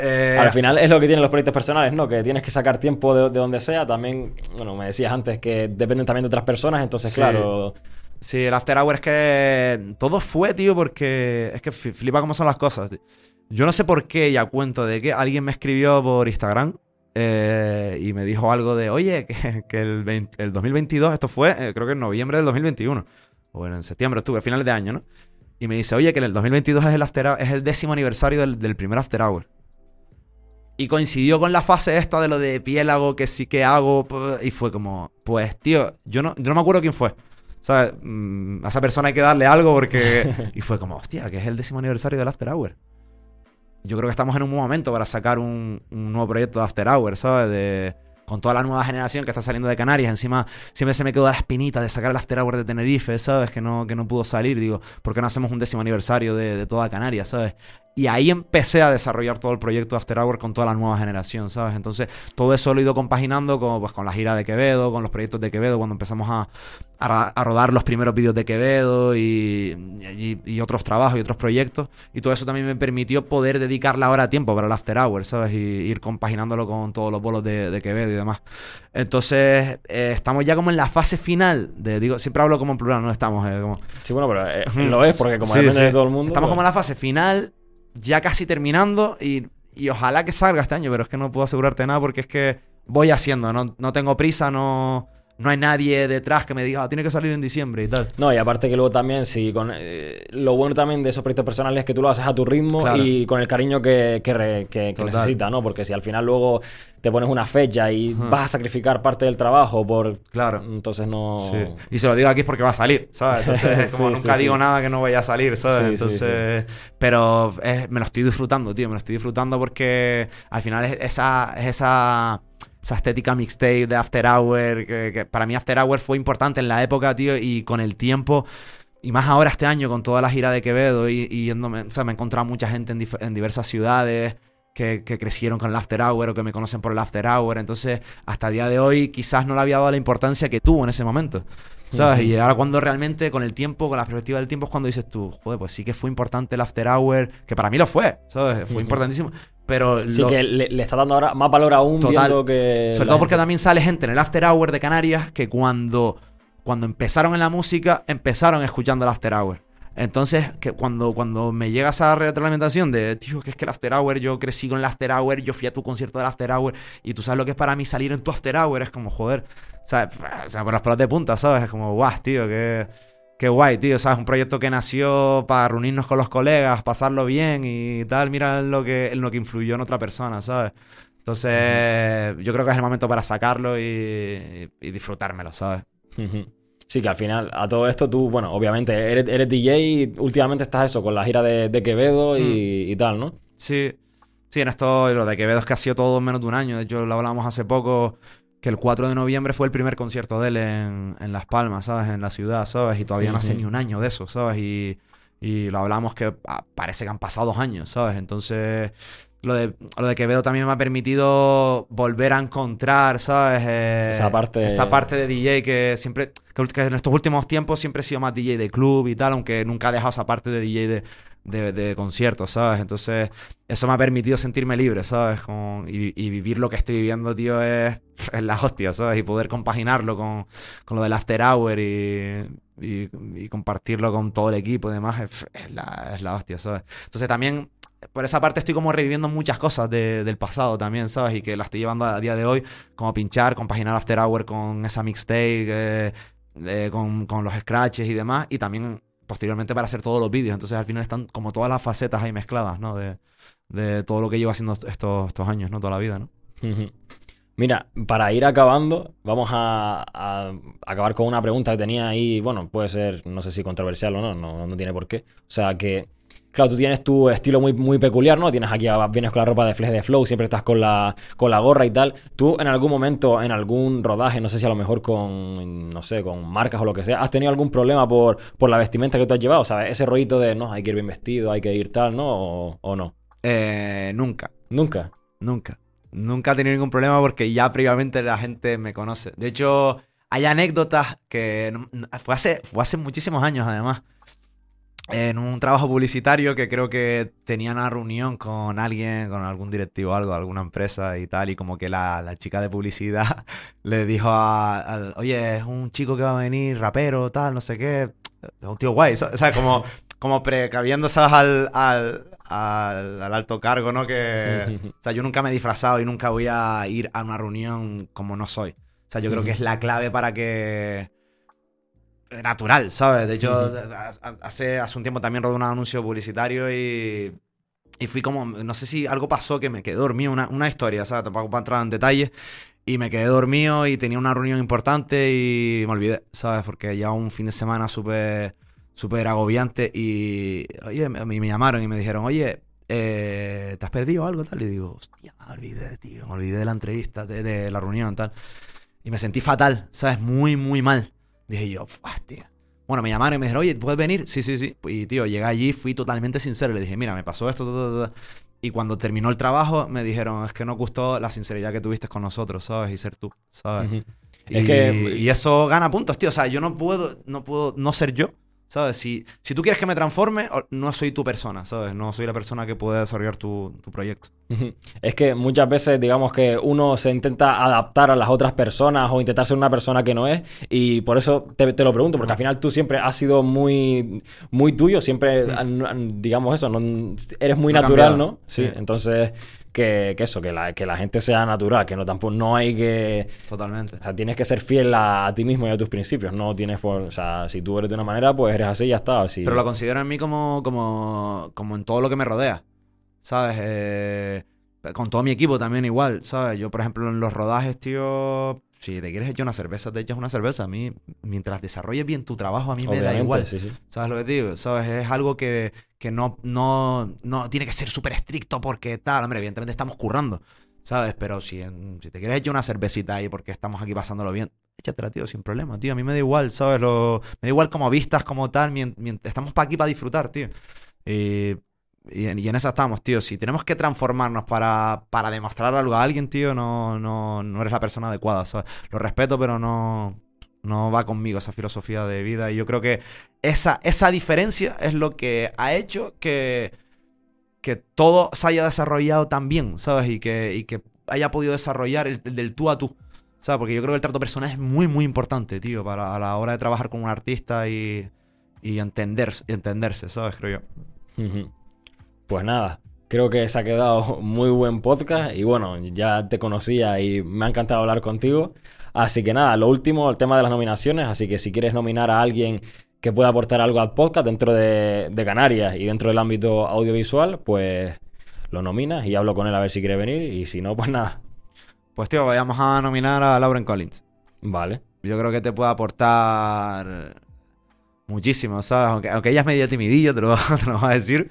Eh,
al final es lo que tienen los proyectos personales, ¿no? Que tienes que sacar tiempo de, de donde sea, también, bueno, me decías antes que dependen también de otras personas, entonces,
Sí.
claro,
Sí, el After Hour es que todo fue, tío, porque es que flipa cómo son las cosas. tío. Yo no sé por qué, ya cuento de que alguien me escribió por Instagram eh, y me dijo algo de, oye, que, que el, 20 el 2022, esto fue, eh, creo que en noviembre del 2021, o bueno, en septiembre, octubre, finales de año, ¿no? Y me dice, oye, que en el 2022 es el, after, es el décimo aniversario del, del primer After Hour. Y coincidió con la fase esta de lo de piélago, que sí que hago, y fue como, pues, tío, yo no, yo no me acuerdo quién fue. ¿Sabes? Mm, a esa persona hay que darle algo porque... <laughs> Y fue como, hostia, que es el décimo aniversario del After Hour. yo creo que estamos en un buen momento para sacar un, un nuevo proyecto de After Hours, ¿sabes? De, con toda la nueva generación que está saliendo de Canarias. Encima, siempre se me quedó la espinita de sacar el After Hour de Tenerife, ¿sabes? Que no, que no pudo salir. Digo, ¿por qué no hacemos un décimo aniversario de, de toda Canarias, ¿sabes? Y ahí empecé a desarrollar todo el proyecto de After Hour con toda la nueva generación, ¿sabes? Entonces, todo eso lo he ido compaginando con, pues, con la gira de Quevedo, con los proyectos de Quevedo, cuando empezamos a, a, a rodar los primeros vídeos de Quevedo y, y, y, otros trabajos y otros proyectos. Y todo eso también me permitió poder dedicarle ahora tiempo para el After Hour, ¿sabes? Y ir compaginándolo con todos los bolos de, de Quevedo y demás. Entonces, eh, estamos ya como en la fase final de, digo, siempre hablo como en plural, no estamos eh, como...
Sí, bueno, pero eh, <laughs> lo es porque como sí, depende sí. de todo el mundo...
Estamos
pues...
como en la fase final ya casi terminando y, y, ojalá que salga este año, pero es que no puedo asegurarte nada porque es que voy haciendo, no, no tengo prisa, no, no hay nadie detrás que me diga, ah, tiene que salir en diciembre y tal.
No, y aparte que luego también, si con eh, lo bueno también de esos proyectos personales es que tú lo haces a tu ritmo claro. y con el cariño que, que, re, que, que necesitas, ¿no? Porque si al final luego te pones una fecha y vas a sacrificar parte del trabajo por...
Claro.
Entonces no...
Sí. Y se lo digo aquí es porque va a salir, ¿sabes? Entonces, <laughs> como sí, nunca sí, digo nada que no vaya a salir, ¿sabes? Entonces... Pero es, me lo estoy disfrutando, tío. Me lo estoy disfrutando porque al final es esa... Es esa esa estética mixtape de After Hour, que, que, para mí After Hour fue importante en la época, tío, y con el tiempo, y más ahora este año con toda la gira de Quevedo, y, y yéndome, o sea, me he encontrado mucha gente en, en diversas ciudades que, que, crecieron con el After Hour o que me conocen por el After Hour, entonces hasta el día de hoy quizás no le había dado la importancia que tuvo en ese momento. ¿Sabes? Uh -huh. Y ahora cuando realmente, con el tiempo, con la perspectiva del tiempo, es cuando dices tú, joder, pues sí que fue importante el After Hour, que para mí lo fue, ¿sabes? Fue uh -huh. importantísimo. Pero
sí
lo...
que le, le, está dando ahora más valor aún
Total.
viendo que...
Sobre todo porque también sale gente en el After Hour de Canarias que cuando, cuando empezaron en la música, empezaron escuchando el After Hour. Entonces, que cuando, cuando me llega esa retroalimentación de, tío, que es que el After Hour, yo crecí con el After Hour, yo fui a tu concierto del After Hour, y tú sabes lo que es para mí salir en tu After Hour, es como, joder, ¿sabes? O sea, por las pelas de punta, ¿sabes? Es como, guau, tío, que... Qué guay, tío, ¿sabes? Un proyecto que nació para reunirnos con los colegas, pasarlo bien y tal. Mira lo que, en lo que influyó en otra persona, ¿sabes? Entonces, yo creo que es el momento para sacarlo y, y disfrutármelo, ¿sabes?
Sí, que al final, a todo esto tú, bueno, obviamente eres, eres DJ y últimamente estás eso, con la gira de, de Quevedo y, hmm. y, tal, ¿no?
Sí, sí, en esto, lo de Quevedo es que ha sido todo en menos de un año. De hecho, lo hablamos hace poco que el 4 de noviembre fue el primer concierto de él en, en Las Palmas, ¿sabes? En la ciudad, ¿sabes? Y todavía uh -huh. no hace ni un año de eso, ¿sabes? Y, y lo hablamos que ah, parece que han pasado dos años, ¿sabes? Entonces, lo de, lo de Quevedo también me ha permitido volver a encontrar, ¿sabes?
Eh, esa parte.
Esa parte de DJ que siempre. Que en estos últimos tiempos siempre he sido más DJ de club y tal, aunque nunca he dejado esa parte de DJ de, de, de conciertos, ¿sabes? Entonces, eso me ha permitido sentirme libre, ¿sabes? Con, y, y, vivir lo que estoy viviendo, tío, es, <laughs> es la hostia, ¿sabes? Y poder compaginarlo con, con lo del after hour y, y, y, compartirlo con todo el equipo y demás, es, es, la, es la hostia, ¿sabes? Entonces, también por esa parte estoy como reviviendo muchas cosas de, del pasado también, ¿sabes? Y que las estoy llevando a día de hoy, como pinchar, compaginar After Hour con esa mixtape, eh, eh, con, con, los scratches y demás, y también posteriormente para hacer todos los vídeos. Entonces al final están como todas las facetas ahí mezcladas, ¿no? De, de todo lo que llevo haciendo estos, estos años, ¿no? Toda la vida, ¿no?
Mira, para ir acabando, vamos a, a, acabar con una pregunta que tenía ahí, bueno, puede ser, no sé si controversial o no, no, no tiene por qué. O sea, que Claro, tú tienes tu estilo muy, muy peculiar, ¿no? Tienes aquí, vienes con la ropa de Flex de Flow, siempre estás con la, con la gorra y tal. Tú en algún momento, en algún rodaje, no sé si a lo mejor con, no sé, con marcas o lo que sea, ¿has tenido algún problema por, por la vestimenta que tú has llevado? ¿Sabes? Ese rollito de, no, hay que ir bien vestido, hay que ir tal, ¿no? ¿O, o no?
Eh, nunca.
¿Nunca?
Nunca. Nunca he tenido ningún problema porque ya previamente la gente me conoce. De hecho, hay anécdotas que fue hace, fue hace muchísimos años además en un trabajo publicitario que creo que tenía una reunión con alguien, con algún directivo o algo, alguna empresa y tal, y como que la, la chica de publicidad <laughs> le dijo a, oye, es un chico que va a venir, rapero, tal, no sé qué, es un tío guay, o sea, como, como precaviendo, ¿sabes? Al, al, al, al, alto cargo, ¿no? Que, <laughs> o sea, yo nunca me he disfrazado y nunca voy a ir a una reunión como no soy. O sea, yo creo que es la clave para que natural, ¿sabes? De hecho, uh -huh. hace, hace un tiempo también rodé un anuncio publicitario y, y fui como, no sé si algo pasó que me quedé dormido, una, una historia, ¿sabes? Tampoco para entrar en detalles. Y me quedé dormido y tenía una reunión importante y me olvidé, ¿sabes? Porque ya un fin de semana súper súper agobiante y, oye, me, me llamaron y me dijeron, oye, eh, ¿te has perdido algo tal? Y digo, hostia, me olvidé, tío, me olvidé de la entrevista, de, de la reunión tal. Y me sentí fatal, ¿sabes? Muy, muy mal. Dije yo, hostia. Bueno, me llamaron y me dijeron, oye, ¿puedes venir? Sí, sí, sí. Y tío, llegué allí, fui totalmente sincero. Le dije, mira, me pasó esto, todo. Y cuando terminó el trabajo, me dijeron, es que nos gustó la sinceridad que tuviste con nosotros, ¿sabes? Y ser tú, ¿sabes? Y,
Es que-
y eso gana puntos, tío. O sea, yo no puedo, no puedo no ser yo, ¿sabes? Si, si tú quieres que me transforme, no soy tu persona, ¿sabes? No soy la persona que puede desarrollar tu, tu proyecto.
Es que muchas veces, digamos que uno se intenta adaptar a las otras personas o intentar ser una persona que no es. Y por eso te, te lo pregunto, porque al final tú siempre has sido muy, muy tuyo, siempre, an- digamos eso, no, eres muy
No
natural,
cambiado.
¿no? Sí.
Sí.
Entonces, que, que eso, que la, que la gente sea natural, que no tampoco no hay que.
Totalmente.
O sea, tienes que ser fiel a, a ti mismo y a tus principios. No tienes por. O sea, si tú eres de una manera, pues eres así y ya está. Si-
Pero lo considero en mí como, como, como en todo lo que me rodea, ¿sabes? Eh, con todo mi equipo también igual, ¿sabes? Yo, por ejemplo, en los rodajes, tío, si te quieres echar una cerveza, te echas una cerveza. A mí, mientras desarrolles bien tu trabajo, a mí me da igual.
sí, sí.
¿Sabes lo que te digo? ¿Sabes? Es algo que, que no, no, no tiene que ser súper estricto porque tal. Hombre, evidentemente estamos currando, ¿sabes? Pero si, si te quieres echar una cervecita ahí porque estamos aquí pasándolo bien, échatela, tío, sin problema, tío. A mí me da igual, ¿sabes? Lo, me da igual como vistas, como tal. mien- mien- estamos para aquí para disfrutar, tío. Y, y en, y esa estamos, tío. Si tenemos que transformarnos para, para demostrar algo a alguien, tío, no, no, no eres la persona adecuada, ¿sabes? Lo respeto, pero no, no va conmigo esa filosofía de vida. Y yo creo que esa, esa diferencia es lo que ha hecho que, que todo se haya desarrollado tan bien, ¿sabes? Y que, y que haya podido desarrollar el, el del tú a tú. ¿Sabes? Porque yo creo que el trato personal es muy, muy importante, tío, para a la hora de trabajar con un artista y, y entender, entenderse, ¿sabes? Creo yo.
Ujú. Pues nada, creo que se ha quedado muy buen podcast y bueno, ya te conocía y me ha encantado hablar contigo. Así que nada, lo último, el tema de las nominaciones, así que si quieres nominar a alguien que pueda aportar algo al podcast dentro de, de Canarias y dentro del ámbito audiovisual, pues lo nominas y hablo con él a ver si quiere venir y si no, pues nada,
Pues, tío, vayamos a nominar a Lauren Collins.
vale.
Yo creo que te puede aportar muchísimo, ¿sabes? Aunque, aunque ella es medio timidillo, te lo, <laughs> te lo voy a decir.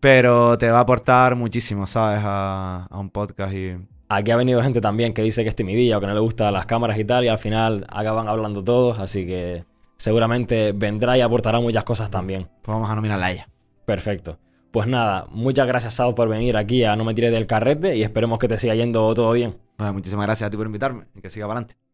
Pero te va a aportar muchísimo, ¿sabes? A, a un podcast y...
Aquí ha venido gente también que dice que es timidilla o que no le gustan las cámaras y tal, y al final acaban hablando todos, así que seguramente vendrá y aportará muchas cosas también.
Pues vamos a nominarla a ella.
Perfecto. Pues nada, muchas gracias, Sao, por venir aquí a No Me Tires del Carrete y esperemos que te siga yendo todo bien.
Pues muchísimas gracias a ti por invitarme y que siga para adelante.